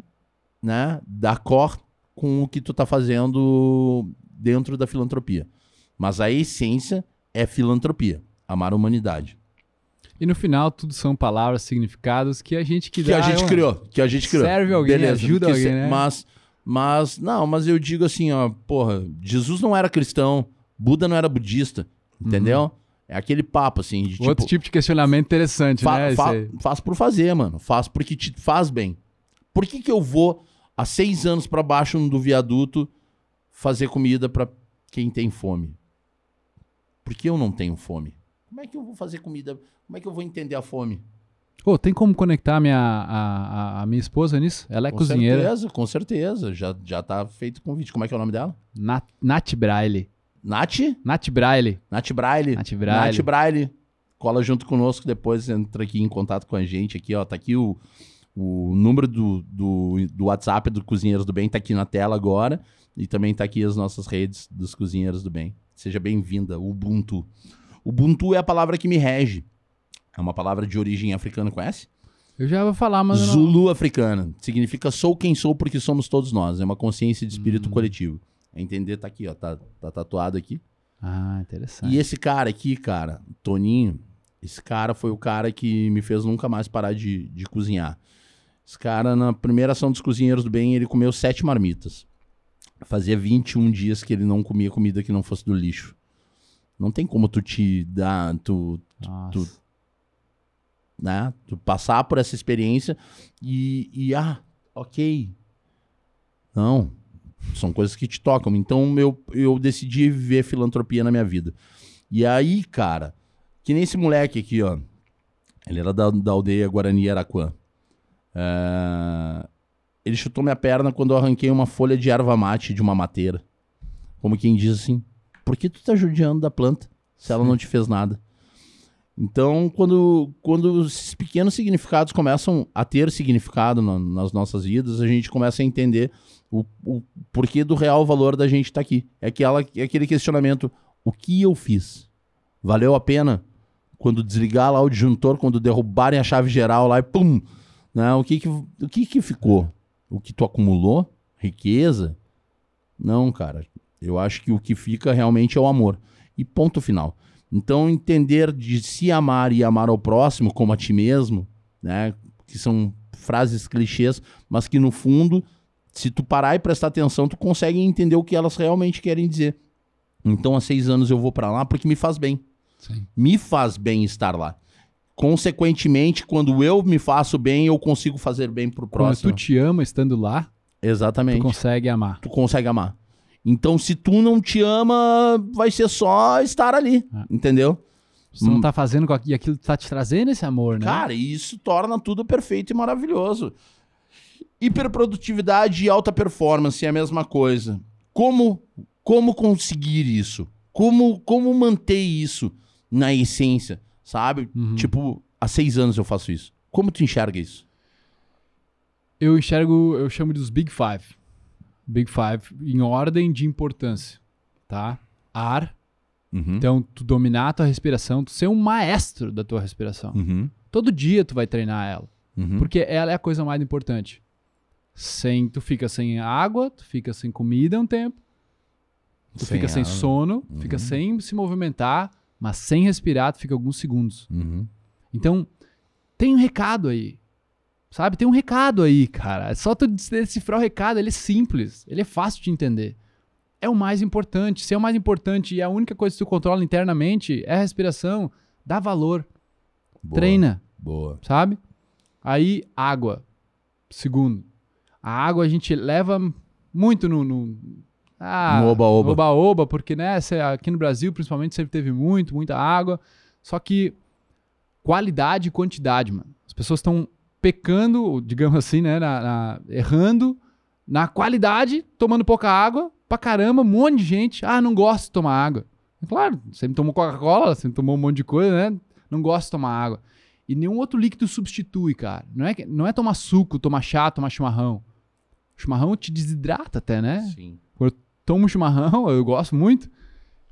né, da cor com o que tu tá fazendo dentro da filantropia. Mas a essência é filantropia, amar a humanidade. E no final, tudo são palavras, significados que a gente que, Que dá a gente é uma- criou, que a gente criou. Serve alguém, ajuda que alguém, se- né? Mas, mas, não, mas eu digo assim, ó, porra, Jesus não era cristão, Buda não era budista, entendeu? É aquele papo, assim, de Outro tipo, tipo de questionamento interessante, fa- né? fa- faz por fazer, mano, faz porque te faz bem. Por que que eu vou há seis anos pra baixo do viaduto fazer comida pra quem tem fome? Porque eu não tenho fome. Como é que eu vou fazer comida? Como é que eu vou entender a fome? Ô, tem como conectar minha, a, a- a minha esposa nisso? Ela é com cozinheira. certeza, com certeza. Já, já tá feito o convite. Como é que é o nome dela? Nat, Nath Braille. Nath? Nath Braille. Nath Braille. Nath Braille. Nath Braille. Cola junto conosco depois, entra aqui em contato com a gente. Aqui, ó, tá aqui o, o número do, do, do WhatsApp do Cozinheiros do Bem, tá aqui na tela agora. E também tá aqui as nossas redes dos Cozinheiros do Bem. Seja bem-vinda, Ubuntu. Ubuntu é a palavra que me rege. É uma palavra de origem africana, conhece? Eu já vou falar, mas eu não... Zulu africana. Significa sou quem sou porque somos todos nós. É uma consciência de espírito Hum. coletivo. É entender, tá aqui, ó. Tá, tá tatuado aqui. Ah, interessante. E esse cara aqui, cara, Toninho, esse cara foi o cara que me fez nunca mais parar de, de cozinhar. Esse cara, na primeira ação dos cozinheiros do bem, ele comeu sete marmitas. Fazia 21 dias que ele não comia comida que não fosse do lixo. Não tem como tu te dar, tu, Nossa. tu- né? Tu passar por essa experiência e, e ah, ok. Não, são coisas que te tocam. Então eu, eu decidi viver filantropia na minha vida. E aí, cara, que nem esse moleque aqui, ó. Ele era da, da aldeia Guarani Araquã. É, Ele chutou minha perna quando eu arranquei uma folha de erva mate de uma mateira. Como quem diz assim: por que tu tá judiando da planta se ela não te fez nada? Então, quando, quando esses pequenos significados começam a ter significado na- nas nossas vidas, a gente começa a entender o, o porquê do real valor da gente estar aqui. É, aquela, é aquele questionamento: o que eu fiz? Valeu a pena? Quando desligar lá o disjuntor, quando derrubarem a chave geral lá e pum! Né? O, que, que, o que, que ficou? O que tu acumulou? Riqueza? Não, cara. Eu acho que o que fica realmente é o amor. E ponto final. Então, entender de se amar e amar ao próximo como a ti mesmo, né? Que são frases clichês, mas que no fundo, se tu parar e prestar atenção, tu consegue entender o que elas realmente querem dizer. Então, há seis anos eu vou pra lá porque me faz bem. Sim. Me faz bem estar lá. Consequentemente, quando eu me faço bem, eu consigo fazer bem pro Quando próximo. tu te ama estando lá, tu Exatamente consegue amar. tu consegue amar. Então, se tu não te ama, vai ser só estar ali, Ah. entendeu? Tu não Hum. tá fazendo com aquilo, e aquilo tá te trazendo esse amor, né? Cara, e isso torna tudo perfeito e maravilhoso. Hiperprodutividade e alta performance é a mesma coisa. Como como conseguir isso? Como como manter isso na essência, sabe? Uhum. Tipo, há seis anos eu faço isso. Como tu enxerga isso? Eu enxergo, eu chamo dos Big Five. Big Five em ordem de importância, tá? Ar, Uhum. então tu dominar a tua respiração, tu ser um maestro da tua respiração. Uhum. Todo dia tu vai treinar ela, Uhum. porque ela é a coisa mais importante. Sem, tu fica sem água, tu fica sem comida um tempo, tu Sem fica sem água. sono, Uhum. fica sem se movimentar, mas sem respirar tu fica alguns segundos. Uhum. Então, tem um recado aí. Sabe? Tem um recado aí, cara. É só tu decifrar o recado, ele é simples, ele é fácil de entender. É o mais importante. Se é o mais importante e é a única coisa que tu controla internamente é a respiração, dá valor, Boa. treina, Boa. sabe? Aí, água. Segundo. A água a gente leva muito no. no ah, oba-oba. Oba-oba, porque, né, aqui no Brasil, principalmente, sempre teve muito, muita água. Só que qualidade e quantidade, mano. As pessoas estão pecando, digamos assim, né, na- na- errando na qualidade, tomando pouca água, pra caramba, um monte de gente. Ah, não gosto de tomar água. É Claro, sempre tomou Coca-Cola, sempre tomou um monte de coisa, né? Não gosto de tomar água. E nenhum outro líquido substitui, cara. Não é, não é tomar suco, tomar chá, tomar chimarrão. Chimarrão te desidrata até, né? Sim. Tomo um chimarrão, eu gosto muito.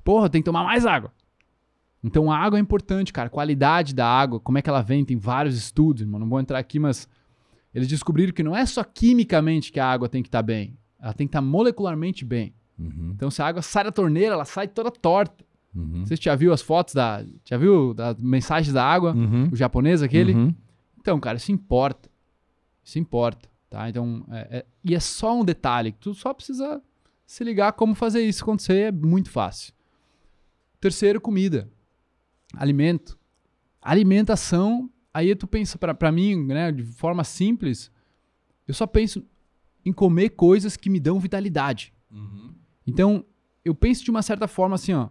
Porra, tem que tomar mais água. Então a água é importante, cara. Qualidade da água, como é que ela vem, tem vários estudos, mano. Não vou entrar aqui, mas eles descobriram que não é só quimicamente que a água tem que estar bem. Ela tem que estar molecularmente bem. Uhum. Então se a água sai da torneira, ela sai toda torta. Uhum. Você já viu as fotos da. Já viu das mensagens da água? Uhum. O japonês aquele? Uhum. Então, cara, isso importa. Isso importa, tá? Então, é- é- e é só um detalhe. que Tu só precisa se ligar como fazer isso acontecer. É muito fácil. Terceiro, comida. Alimento. Alimentação. Aí tu pensa, pra, pra mim, né, de forma simples, eu só penso em comer coisas que me dão vitalidade. Uhum. Então, eu penso de uma certa forma assim, ó.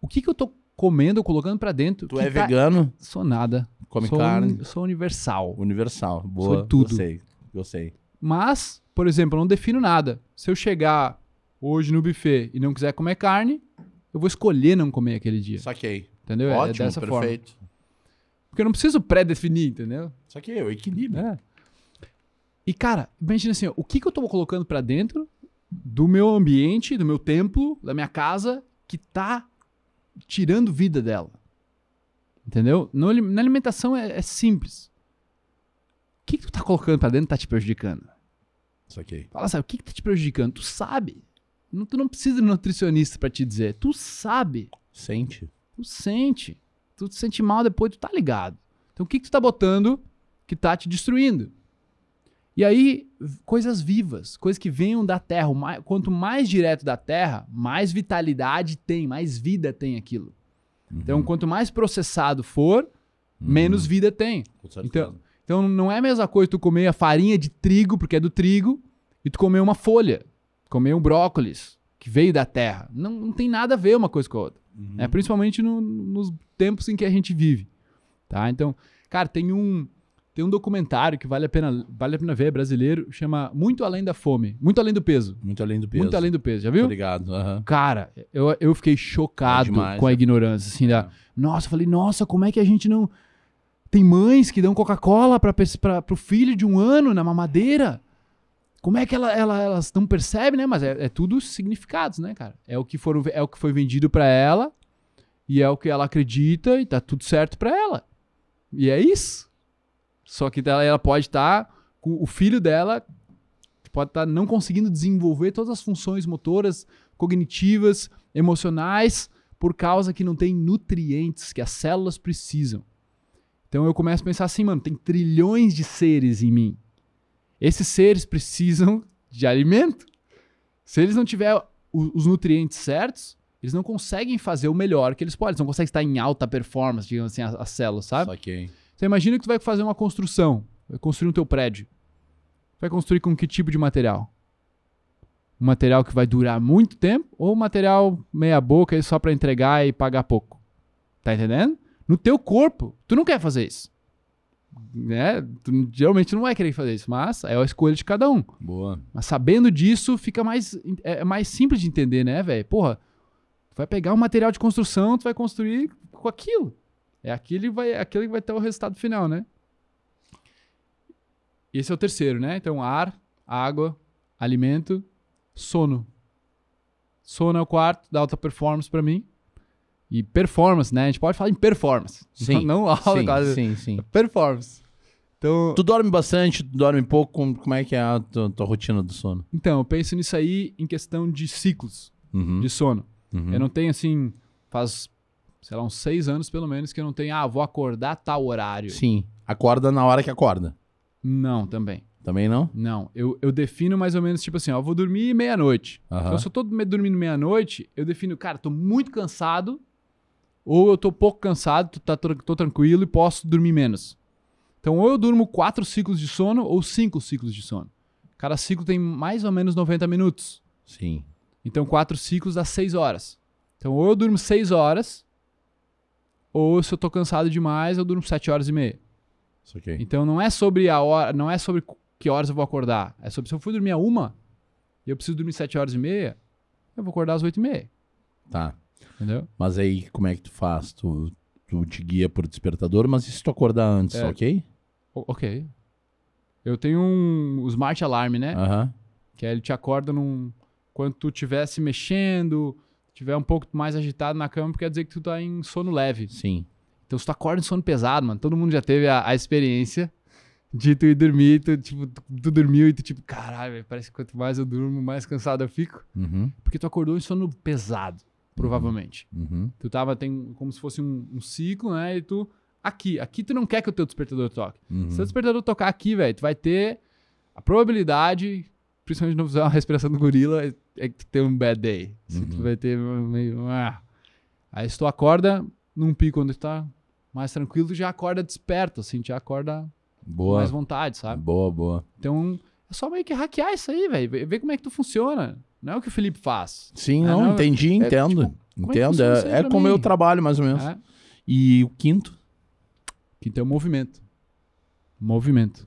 O que que eu tô comendo, colocando pra dentro? Tu é tá- vegano, Sou nada. come sou, carne, Sou universal. universal. Boa. Sou tudo. Gostei. Gostei. Mas, por exemplo, eu não defino nada. Se eu chegar hoje no buffet e não quiser comer carne, eu vou escolher não comer aquele dia. Saquei. Entendeu? É- Ótimo, é dessa forma. perfeito. Porque eu não preciso pré-definir, entendeu? Saquei, o equilíbrio. É. E, cara, imagina assim, ó, o que, que eu tô colocando pra dentro do meu ambiente, do meu templo, da minha casa, que tá tirando vida dela. Entendeu? No na alimentação é, é simples. O que, que tu tá colocando pra dentro que tá te prejudicando? Saquei. Fala, sabe, o que, que tá te prejudicando? Tu sabe. Não, tu não precisa de nutricionista pra te dizer. Tu sabe. Sente. Tu sente. Tu te sente mal depois, tu tá ligado. Então o que, que tu tá botando que tá te destruindo? E aí, coisas vivas, coisas que venham da terra. Quanto mais direto da terra, mais vitalidade tem, mais vida tem aquilo. Então, quanto mais processado for, menos vida tem. Então, então não é a mesma coisa tu comer a farinha de trigo, porque é do trigo, e tu comer uma folha, comer um brócolis, que veio da terra. Não, não tem nada a ver uma coisa com a outra. Uhum. né? Principalmente no- nos tempos em que a gente vive. Tá? Então, cara, tem um, tem um documentário que vale a, pena, vale a pena ver, é brasileiro, chama Muito Além da Fome. Muito Além do Peso. Muito além do peso. Muito Além do Peso, já viu? Obrigado. aham. Cara, eu, eu fiquei chocado É demais, com a né? ignorância, assim, da... Nossa, eu falei, nossa, como é que a gente não... Tem mães que dão Coca-Cola para pro filho de um ano na mamadeira. Como é que ela, ela- elas não percebem, né? Mas é, é tudo significados, né, cara? É o que, foram, é o que foi vendido para ela e é o que ela acredita e tá tudo certo para ela. E é isso. Só que ela, ela pode estar com o filho dela pode estar não conseguindo desenvolver todas as funções motoras, cognitivas, emocionais, por causa que não tem nutrientes que as células precisam. Então eu começo a pensar assim, mano, tem trilhões de seres em mim. Esses seres precisam de alimento. Se eles não tiverem os nutrientes certos, eles não conseguem fazer o melhor que eles podem. Eles não conseguem estar em alta performance, digamos assim, as, as células, sabe? Saquei. Você imagina que tu vai fazer uma construção, vai construir um teu prédio. Vai construir com que tipo de material? Um material que vai durar muito tempo ou um material meia boca só para entregar e pagar pouco? Tá entendendo? No teu corpo, tu não quer fazer isso. Né? Tu geralmente não vai querer fazer isso, mas é a escolha de cada um. Boa. Mas sabendo disso, fica mais, é é mais simples de entender, né, velho? Porra, tu vai pegar um material de construção, tu vai construir com aquilo. É aquele, vai, aquele que vai ter o resultado final, né? esse é o terceiro, né? Então, ar, água, alimento, sono. Sono é o quarto da alta performance pra mim. E performance, né? A gente pode falar em performance. Sim, Não alta, sim, quase. sim, sim. Performance. Então, Tu dorme bastante, tu dorme pouco, como- é que é a tua, tua rotina do sono? então, eu penso nisso aí em questão de ciclos Uhum, de sono. uhum. Eu não tenho assim, faz, sei lá, uns seis anos pelo menos que eu não tenho, ah, vou acordar tal horário. Sim, acorda na hora que acorda. Não, também. Também não? Não. Eu, eu defino mais ou menos tipo assim, ó, eu vou dormir meia-noite. Aham. Então, se eu tô dormindo meia-noite, eu defino, cara, tô muito cansado, ou eu tô pouco cansado, tô, tá, tô, tranquilo e posso dormir menos. Então, ou eu durmo quatro ciclos de sono ou cinco ciclos de sono. Cada ciclo tem mais ou menos 90 minutos. Sim. Então, quatro ciclos dá seis horas. Então, ou eu durmo seis horas, ou se eu tô cansado demais, eu durmo sete horas e meia. Isso aqui. Então, não é sobre a hora, não é sobre que horas eu vou acordar. É sobre se eu for dormir a uma e eu preciso dormir sete horas e meia, eu vou acordar às oito e meia. Tá. Entendeu? Mas aí, como é que tu faz? Tu, tu te guia por despertador, mas e se tu acordar antes, É. ok? O- ok. Eu tenho um o Smart Alarm, né? Aham. Que aí ele te acorda num. Quando tu estiver se mexendo, tiver um pouco mais agitado na cama, quer dizer que tu tá em sono leve. Sim. Então, se tu acorda em sono pesado, mano, todo mundo já teve a, a experiência de tu ir dormir, tu, tipo, tu, tu dormiu e tu, tipo, caralho, velho, parece que quanto mais eu durmo, mais cansado eu fico. Uhum. Porque tu acordou em sono pesado, provavelmente. Uhum. Tu tava, tem como se fosse um, um ciclo, né? E tu, aqui, aqui tu não quer que o teu despertador toque. Uhum. Se o despertador tocar aqui, velho, tu vai ter a probabilidade, principalmente não usar uma respiração do gorila, é, é que tu tem um bad day. Assim, Tu Uhum. vai ter meio. ah. Aí se tu acorda num pico onde tu tá mais tranquilo, tu já acorda desperto, assim, tu já acorda Boa. mais vontade, sabe? Boa, boa. Então é só meio que hackear isso aí, velho. Ver como é que tu funciona. Não é o que o Felipe faz. Sim, É, não, não, entendi, é, entendo. tipo, é entendo. É, é como mim? eu trabalho, mais ou menos. É? E o quinto? Que tem o movimento. Movimento.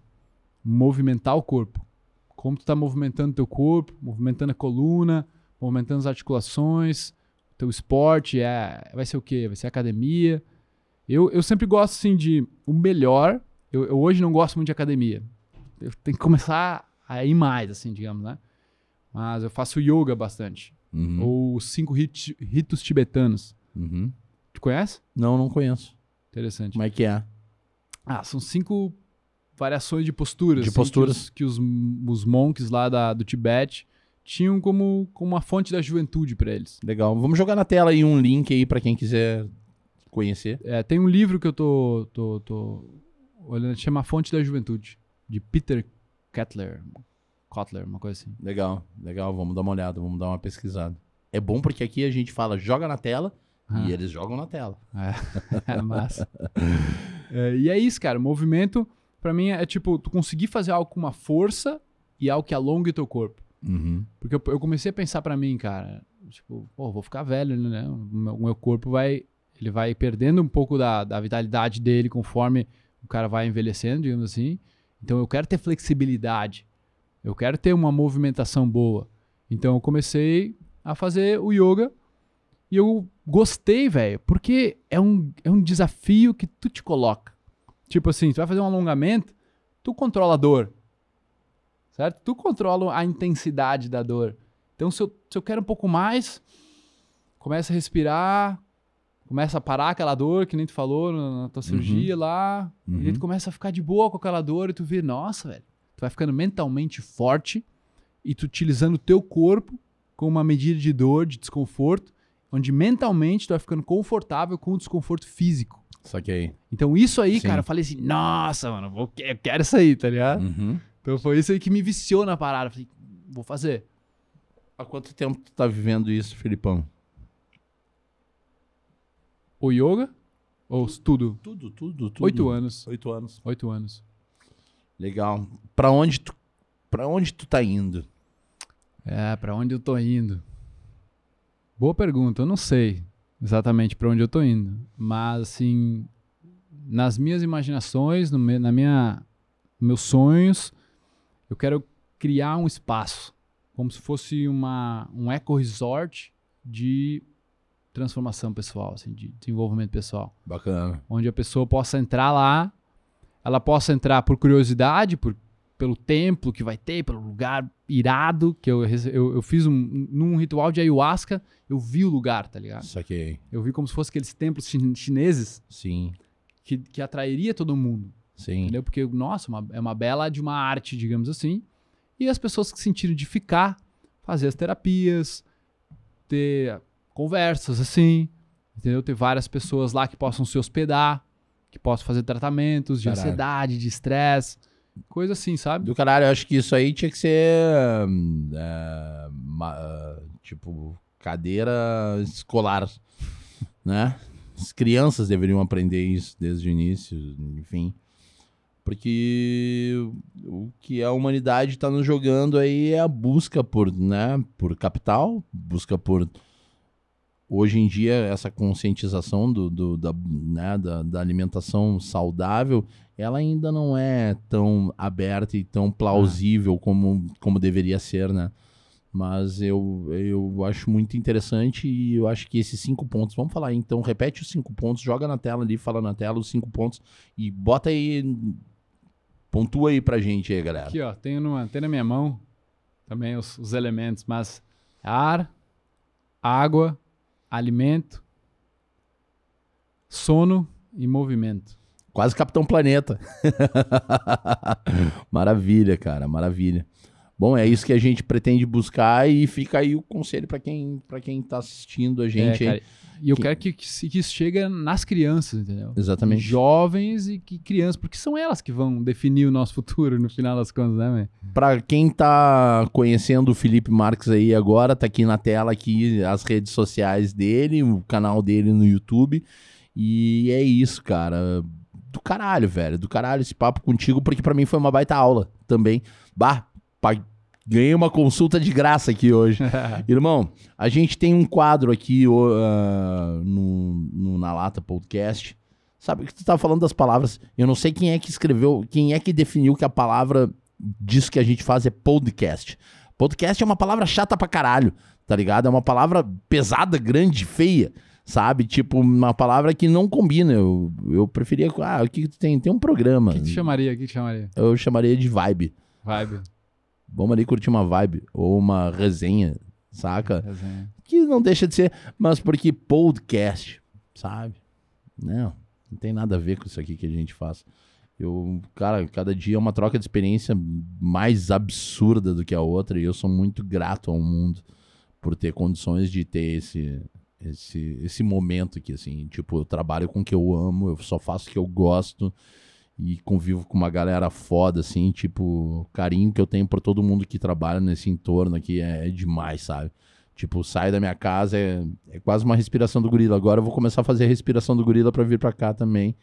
Movimentar o corpo. Como tu tá movimentando teu corpo, movimentando a coluna, movimentando as articulações, teu esporte, é, vai ser o quê? Vai ser academia. Eu, eu sempre gosto, assim, de o melhor. Eu, eu hoje não gosto muito de academia. Eu tenho que começar a ir mais, assim, digamos, né? Mas eu faço yoga bastante. Uhum. Ou os cinco rit- ritos tibetanos. Uhum. Tu conhece? Não, não conheço. Interessante. Como é que é? Ah, são cinco variações de posturas. De assim, posturas. Que os, que os, os monks lá da, do Tibete tinham como, como uma fonte da juventude para eles. Legal. Vamos jogar na tela aí um link aí pra quem quiser conhecer. É, tem um livro que eu tô, tô, tô olhando, chama A Fonte da Juventude, de Peter Kettler. Kotler, uma coisa assim. Legal, legal. Vamos dar uma olhada, vamos dar uma pesquisada. É bom porque aqui a gente fala joga na tela Ah. e eles jogam na tela. É, é massa. É, e é isso, cara. O movimento, pra mim, é tipo, tu conseguir fazer algo com uma força e algo que alongue o teu corpo. Uhum. Porque eu, eu comecei a pensar pra mim, cara, tipo, pô, vou ficar velho, né? O meu, o meu corpo vai, ele vai perdendo um pouco da, da vitalidade dele conforme o cara vai envelhecendo, digamos assim. Então eu quero ter flexibilidade. Eu quero ter uma movimentação boa. Então eu comecei a fazer o yoga e eu gostei, velho, porque é um, é um desafio que tu te coloca. Tipo assim, tu vai fazer um alongamento, tu controla a dor. Certo? Tu controla a intensidade da dor. Então, se eu, se eu quero um pouco mais, começa a respirar, começa a parar aquela dor, que nem tu falou na, tua cirurgia lá. Uhum. E aí tu começa a ficar de boa com aquela dor e tu vê, nossa, velho. Tu vai ficando mentalmente forte e tu utilizando o teu corpo como uma medida de dor, de desconforto, onde mentalmente tu vai ficando confortável com o desconforto físico. Saquei. Então isso aí, Sim. cara, eu falei assim, nossa, mano, vou, eu quero isso aí, tá ligado? Uhum. Então foi isso aí que me viciou na parada. Eu falei, vou fazer. Há quanto tempo tu tá vivendo isso, Filipão? O yoga? Ou tudo? Tudo, tudo, tudo. Oito anos. Oito anos. Oito anos. Legal. Pra onde tu, pra onde tu tá indo? É, pra onde eu tô indo? Boa pergunta. Eu não sei exatamente pra onde eu tô indo. Mas, assim, nas minhas imaginações, no meu, na minha, meus sonhos, eu quero criar um espaço. Como se fosse uma, um eco-resort de transformação pessoal, assim, de desenvolvimento pessoal. Bacana. onde a pessoa possa entrar lá, ela possa entrar por curiosidade, por pelo templo que vai ter, pelo lugar irado, que eu, eu, eu fiz um, num ritual de ayahuasca, eu vi o lugar, tá ligado? Saquei. Eu vi como se fosse aqueles templos chin- chineses Sim, que, que atrairia todo mundo, sim. entendeu? Porque, nossa, uma- é uma bela de uma arte, digamos assim. E as pessoas que sentiram de ficar, fazer as terapias, ter conversas assim, entendeu? Ter várias pessoas lá que possam se hospedar, que possam fazer tratamentos de Caralho. ansiedade, de estresse, coisa assim, sabe? Do caralho, eu acho que isso aí tinha que ser. hum, é, ma- ah, tipo, cadeira escolar, né? As crianças deveriam aprender isso desde o início, enfim. Porque o que a humanidade está nos jogando aí é a busca por, né, por capital, busca por. Hoje em dia, essa conscientização do, do- da, né, da, da alimentação saudável ela ainda não é tão aberta e tão plausível como, como deveria ser, né? Mas eu, eu acho muito interessante e eu acho que esses cinco pontos. Vamos falar aí, então, repete os cinco pontos, joga na tela ali, fala na tela os cinco pontos e bota aí. Pontua aí pra gente aí, galera. Aqui, ó, tenho numa, tem na minha mão também os, os elementos, mas ar, água, alimento, sono e movimento. Quase Capitão Planeta. maravilha, cara, maravilha. Bom, é isso que a gente pretende buscar e fica aí o conselho pra quem, pra quem tá assistindo a gente É, aí. cara, e eu Que- quero que, que, que isso chegue nas crianças, entendeu? Exatamente. Jovens e que crianças, porque são elas que vão definir o nosso futuro no final das contas, né, velho? Pra quem tá conhecendo o Felipe Marques aí agora, tá aqui na tela aqui as redes sociais dele, o canal dele no YouTube. E é isso, cara. Do caralho, velho. Do caralho esse papo contigo, porque pra mim foi uma baita aula também. Bah, ganhei uma consulta de graça aqui hoje. Irmão, a gente tem um quadro aqui ah, no, no Na Lata Podcast. Sabe que tu tá falando das palavras? Eu não sei quem é que escreveu, quem é que definiu que a palavra disso que a gente faz é podcast. Podcast é uma palavra chata pra caralho, tá ligado? É uma palavra pesada, grande, feia, sabe? Tipo, uma palavra que não combina. Eu, eu preferia. Ah, o que, que tu tem? Tem um programa. O que tu chamaria? O que tu chamaria? Eu chamaria de vibe. Vibe. Vamos ali curtir uma vibe ou uma resenha, saca? Resenha. Que não deixa de ser, mas porque podcast, sabe? Não, não tem nada a ver com isso aqui que a gente faz. Eu, cara, cada dia é uma troca de experiência mais absurda do que a outra e eu sou muito grato ao mundo por ter condições de ter esse esse esse momento aqui assim, tipo, eu trabalho com o que eu amo, eu só faço o que eu gosto e convivo com uma galera foda assim, tipo, carinho que eu tenho por todo mundo que trabalha nesse entorno aqui é, é demais, sabe? Tipo, saio da minha casa, é, é quase uma respiração do gorila. Agora eu vou começar a fazer a respiração do gorila pra vir pra cá também.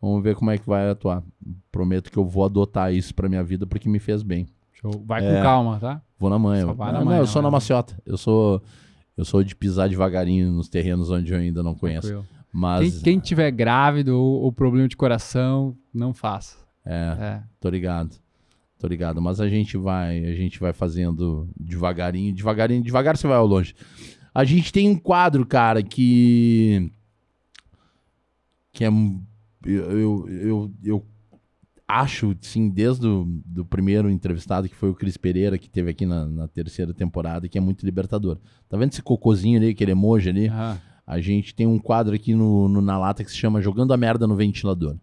Vamos ver como é que vai atuar. Prometo que eu vou adotar isso pra minha vida porque me fez bem. Show. Vai É. com calma, tá? Vou na manhã. Só vai na não, manhã, eu sou na na- maciota. Eu sou eu sou de pisar devagarinho nos terrenos onde eu ainda não conheço. Tranquilo. Mas Quem, quem tiver grávido ou, ou problema de coração, não faça. é, É. tô ligado. Tô ligado, mas a gente vai, a gente vai fazendo devagarinho, devagarinho, devagar você vai ao longe. A gente tem um quadro, cara, que que é eu, eu, eu, eu acho, sim, desde o do primeiro entrevistado, que foi o Cris Pereira, que teve aqui na, na terceira temporada, que é muito libertador. Tá vendo esse cocôzinho ali, aquele emoji ali? Aham. A gente tem um quadro aqui no, no- na lata que se chama Jogando a Merda no Ventilador.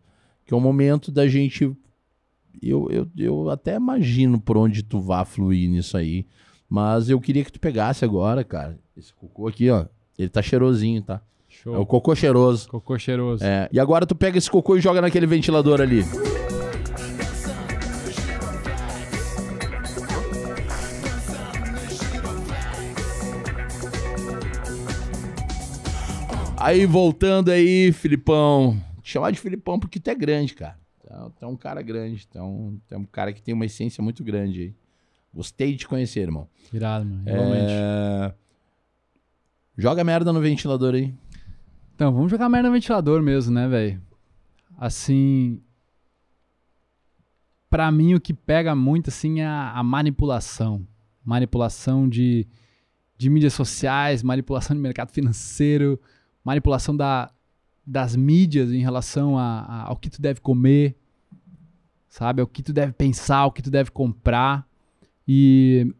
Que é o momento da gente. Eu, eu, eu até imagino por onde tu vá fluir nisso aí. Mas eu queria que tu pegasse agora, cara. Esse cocô aqui, ó. Ele tá cheirosinho, tá? Show. É o cocô cheiroso. Cocô cheiroso. É, e agora tu pega esse cocô e joga naquele ventilador ali. Aí, voltando aí, Filipão. Chamar de Filipão porque tu é grande, cara. Tu é- Tu é um cara grande. É um, tu é um cara que tem uma essência muito grande aí. Gostei de te conhecer, irmão. Irado, mano. Igualmente. É... Joga merda no ventilador aí. Então, vamos jogar merda no ventilador mesmo, né, velho? Assim. Pra mim, o que pega muito, assim, é a, a manipulação. Manipulação de, de mídias sociais, manipulação de mercado financeiro, manipulação da, das mídias em relação a- a- ao que tu deve comer. sabe? O que tu deve pensar, o que tu deve comprar. E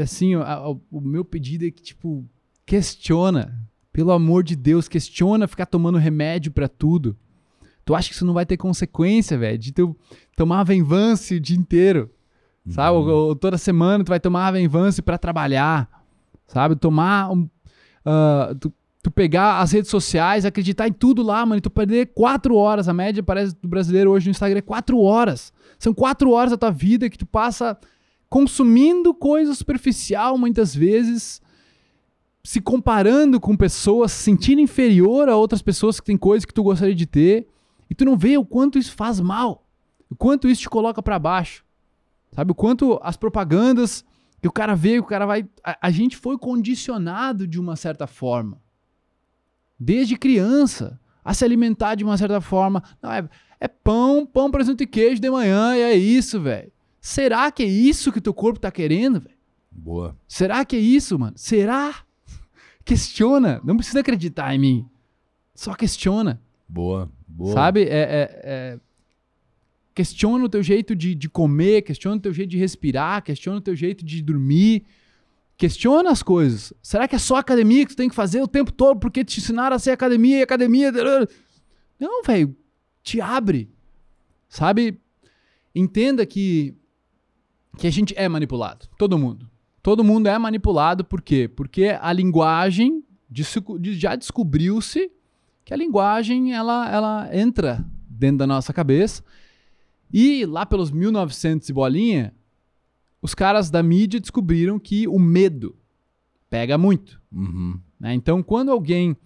assim, a- o meu pedido é que, tipo, questiona. Pelo amor de Deus, questiona ficar tomando remédio pra tudo. Tu acha que isso não vai ter consequência, velho? De tu tomar Venvance o dia inteiro. Sabe? Ou, ou toda semana tu vai tomar Venvance pra trabalhar. Sabe? Tomar um. ah, tu, tu pegar as redes sociais, acreditar em tudo lá, mano. E tu perder quatro horas. A média parece do brasileiro hoje no Instagram é quatro horas. São quatro horas da tua vida que tu passa consumindo coisa superficial muitas vezes, se comparando com pessoas, se sentindo inferior a outras pessoas que têm coisas que tu gostaria de ter, e tu não vê o quanto isso faz mal, o quanto isso te coloca pra baixo. Sabe o quanto as propagandas que o cara vê, o cara vai, a, a gente foi condicionado de uma certa forma. Desde criança, a se alimentar de uma certa forma. Não, é, é pão, pão, presunto e queijo de manhã, e é isso, velho. Será que é isso que o teu corpo tá querendo, velho? Boa. Será que é isso, mano? Será? Questiona. Não precisa acreditar em mim. Só questiona. Boa. Boa. Sabe? É, é- é- Questiona o teu jeito de, de comer, questiona o teu jeito de respirar, questiona o teu jeito de dormir. Questiona as coisas. Será que é só academia que tu tem que fazer o tempo todo porque te ensinaram a ser academia e academia. Não, velho. Te abre. Sabe? Entenda que, que a gente é manipulado. Todo mundo. Todo mundo é manipulado por quê? Porque a linguagem já descobriu-se que a linguagem ela, ela entra dentro da nossa cabeça. E lá pelos 1900 e bolinha, os caras da mídia descobriram que o medo pega muito. Uhum. né? Então, quando alguém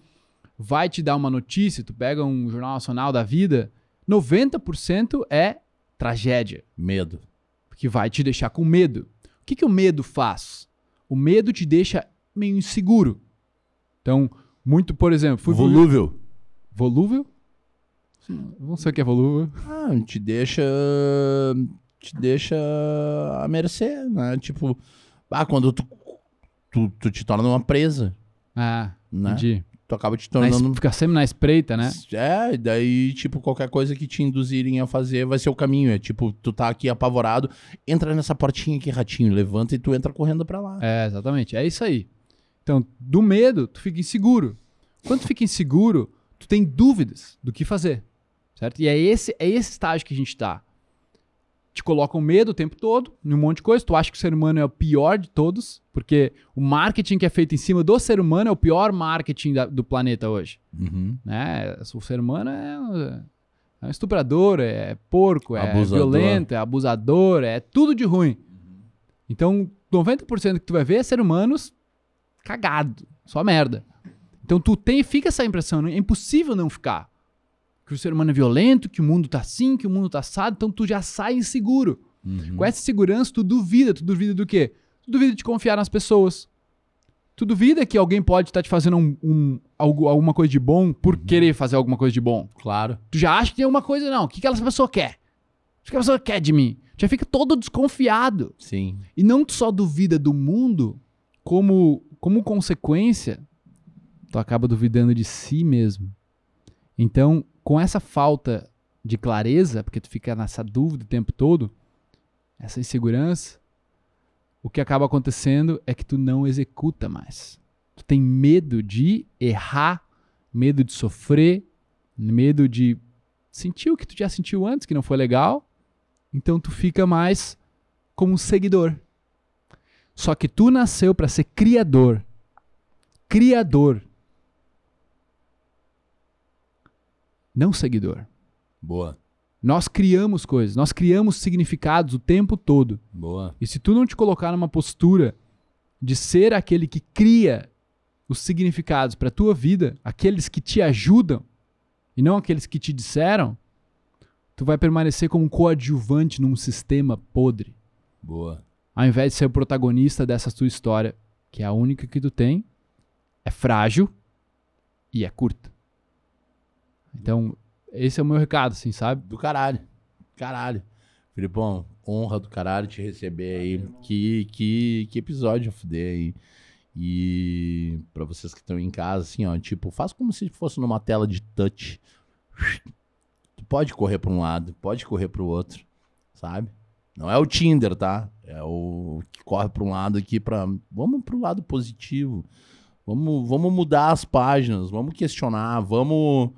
vai te dar uma notícia, tu pega um jornal nacional da vida, 90% é tragédia, Medo. que vai te deixar com medo. O que, que o medo faz? O medo te deixa meio inseguro. Então, muito, por exemplo, fui Volúvel. volúvel? Não sei o que é volúvel. Ah, te deixa. Te deixa a mercê, né? Tipo, ah, quando tu, tu, tu te torna uma presa, Ah, né? entendi. Tu acaba te Na es- tornando. Fica sempre na espreita, né? É, e daí, tipo, qualquer coisa que te induzirem a fazer vai ser o caminho. É tipo, tu tá aqui apavorado, entra nessa portinha aqui, ratinho, levanta e tu entra correndo pra lá. É, exatamente. É isso aí. Então, do medo, tu fica inseguro. Quando tu fica inseguro, tu tem dúvidas do que fazer. Certo? E é esse, é esse estágio que a gente tá. Te colocam medo o tempo todo, num monte de coisa. Tu acha que o ser humano é o pior de todos, porque o marketing que é feito em cima do ser humano é o pior marketing da- do planeta hoje. Uhum. né? O ser humano é é um estuprador, é porco, é Abusador. violento, é abusador, é tudo de ruim. Então, 90% que tu vai ver é ser humanos cagado, só merda. Então tu tem, fica essa impressão, é impossível não ficar. Que o ser humano é violento, que o mundo tá assim, que o mundo tá assado, então tu já sai inseguro. Uhum. Com essa segurança, tu duvida. Tu duvida do quê? Tu duvida de confiar nas pessoas. Tu duvida que alguém pode estar te fazendo um, um- algo, alguma coisa de bom por querer fazer alguma coisa de bom. Claro. Tu já acha que tem alguma coisa, não. O que, que essa pessoa quer? O que a pessoa quer de mim? Tu já fica todo desconfiado. Sim. E não só duvida do mundo, como, como consequência, tu acaba duvidando de si mesmo. Então, com essa falta de clareza, porque tu fica nessa dúvida o tempo todo, essa insegurança, o que acaba acontecendo é que tu não executa mais. Tu tem medo de errar, medo de sofrer, medo de sentir o que tu já sentiu antes, que não foi legal. Então tu fica mais como um seguidor. Só que tu nasceu para ser criador. Criador. Não seguidor. Boa. Nós criamos coisas, nós criamos significados o tempo todo. Boa. E se tu não te colocar numa postura de ser aquele que cria os significados para tua vida, aqueles que te ajudam e não aqueles que te disseram, tu vai permanecer como um coadjuvante num sistema podre, Boa. ao invés de ser o protagonista dessa tua história, que é a única que tu tem, é frágil e é curta. Então, esse é o meu recado, assim, sabe? Do caralho. Caralho. Filipão, honra do caralho te receber aí. Que, que, que episódio fuder aí. E pra vocês que estão em casa, assim, ó, tipo, faz como se fosse numa tela de touch. Tu pode correr pra um lado, pode correr pro outro. sabe? Não é o Tinder, tá? É o que corre para um lado aqui para vamos para o lado positivo. Vamos, vamos mudar as páginas, vamos questionar, vamos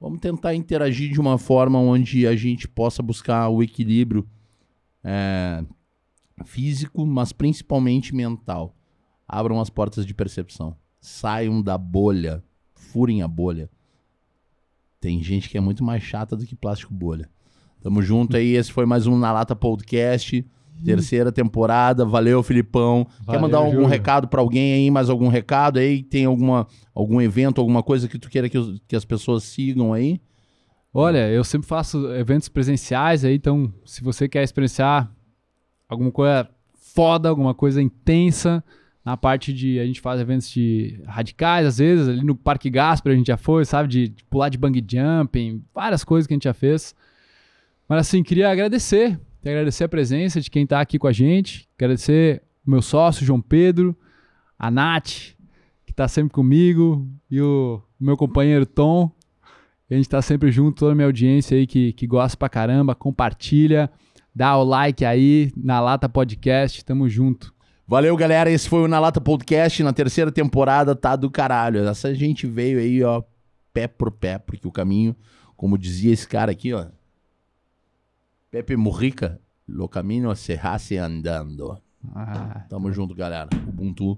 vamos tentar interagir de uma forma onde a gente possa buscar o equilíbrio é, físico, mas principalmente mental. Abram as portas de percepção. Saiam da bolha. Furem a bolha. Tem gente que é muito mais chata do que plástico bolha. Tamo junto aí. Esse foi mais um Na Lata Podcast. Terceira temporada. Valeu, Filipão. Quer Valeu, mandar algum Júlio. recado pra alguém aí? Mais algum recado aí? Tem alguma, algum evento, alguma coisa que tu queira que, os- que as pessoas sigam aí? Olha, eu sempre faço eventos presenciais aí, então se você quer experienciar alguma coisa foda, alguma coisa intensa, na parte de. A gente faz eventos de radicais, às vezes, ali no Parque Gasper a gente já foi, sabe? De, de pular de bang jumping, várias coisas que a gente já fez. Mas assim, queria agradecer, queria agradecer a presença de quem tá aqui com a gente, agradecer o meu sócio, João Pedro, a Nath, que tá sempre comigo, e o meu companheiro Tom. A gente tá sempre junto, toda a minha audiência aí que, que gosta pra caramba, compartilha, dá o like aí na Lata Podcast, tamo junto. Valeu, galera. Esse foi o Na Lata Podcast. Na terceira temporada tá do caralho. Essa gente veio aí, ó, pé por pé, porque o caminho, como dizia esse cara aqui, ó. Pepe Murrica, lo caminho se hace andando. Ah, Tamo junto, galera. Ubuntu.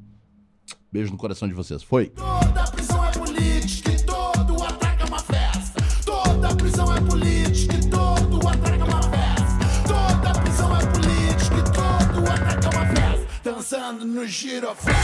Beijo no coração de vocês. Foi. Toda prisão é política e todo ataque é uma festa. Toda prisão é política e todo ataque é uma festa. Toda prisão é política e todo ataque é uma festa. Dançando no giroflex.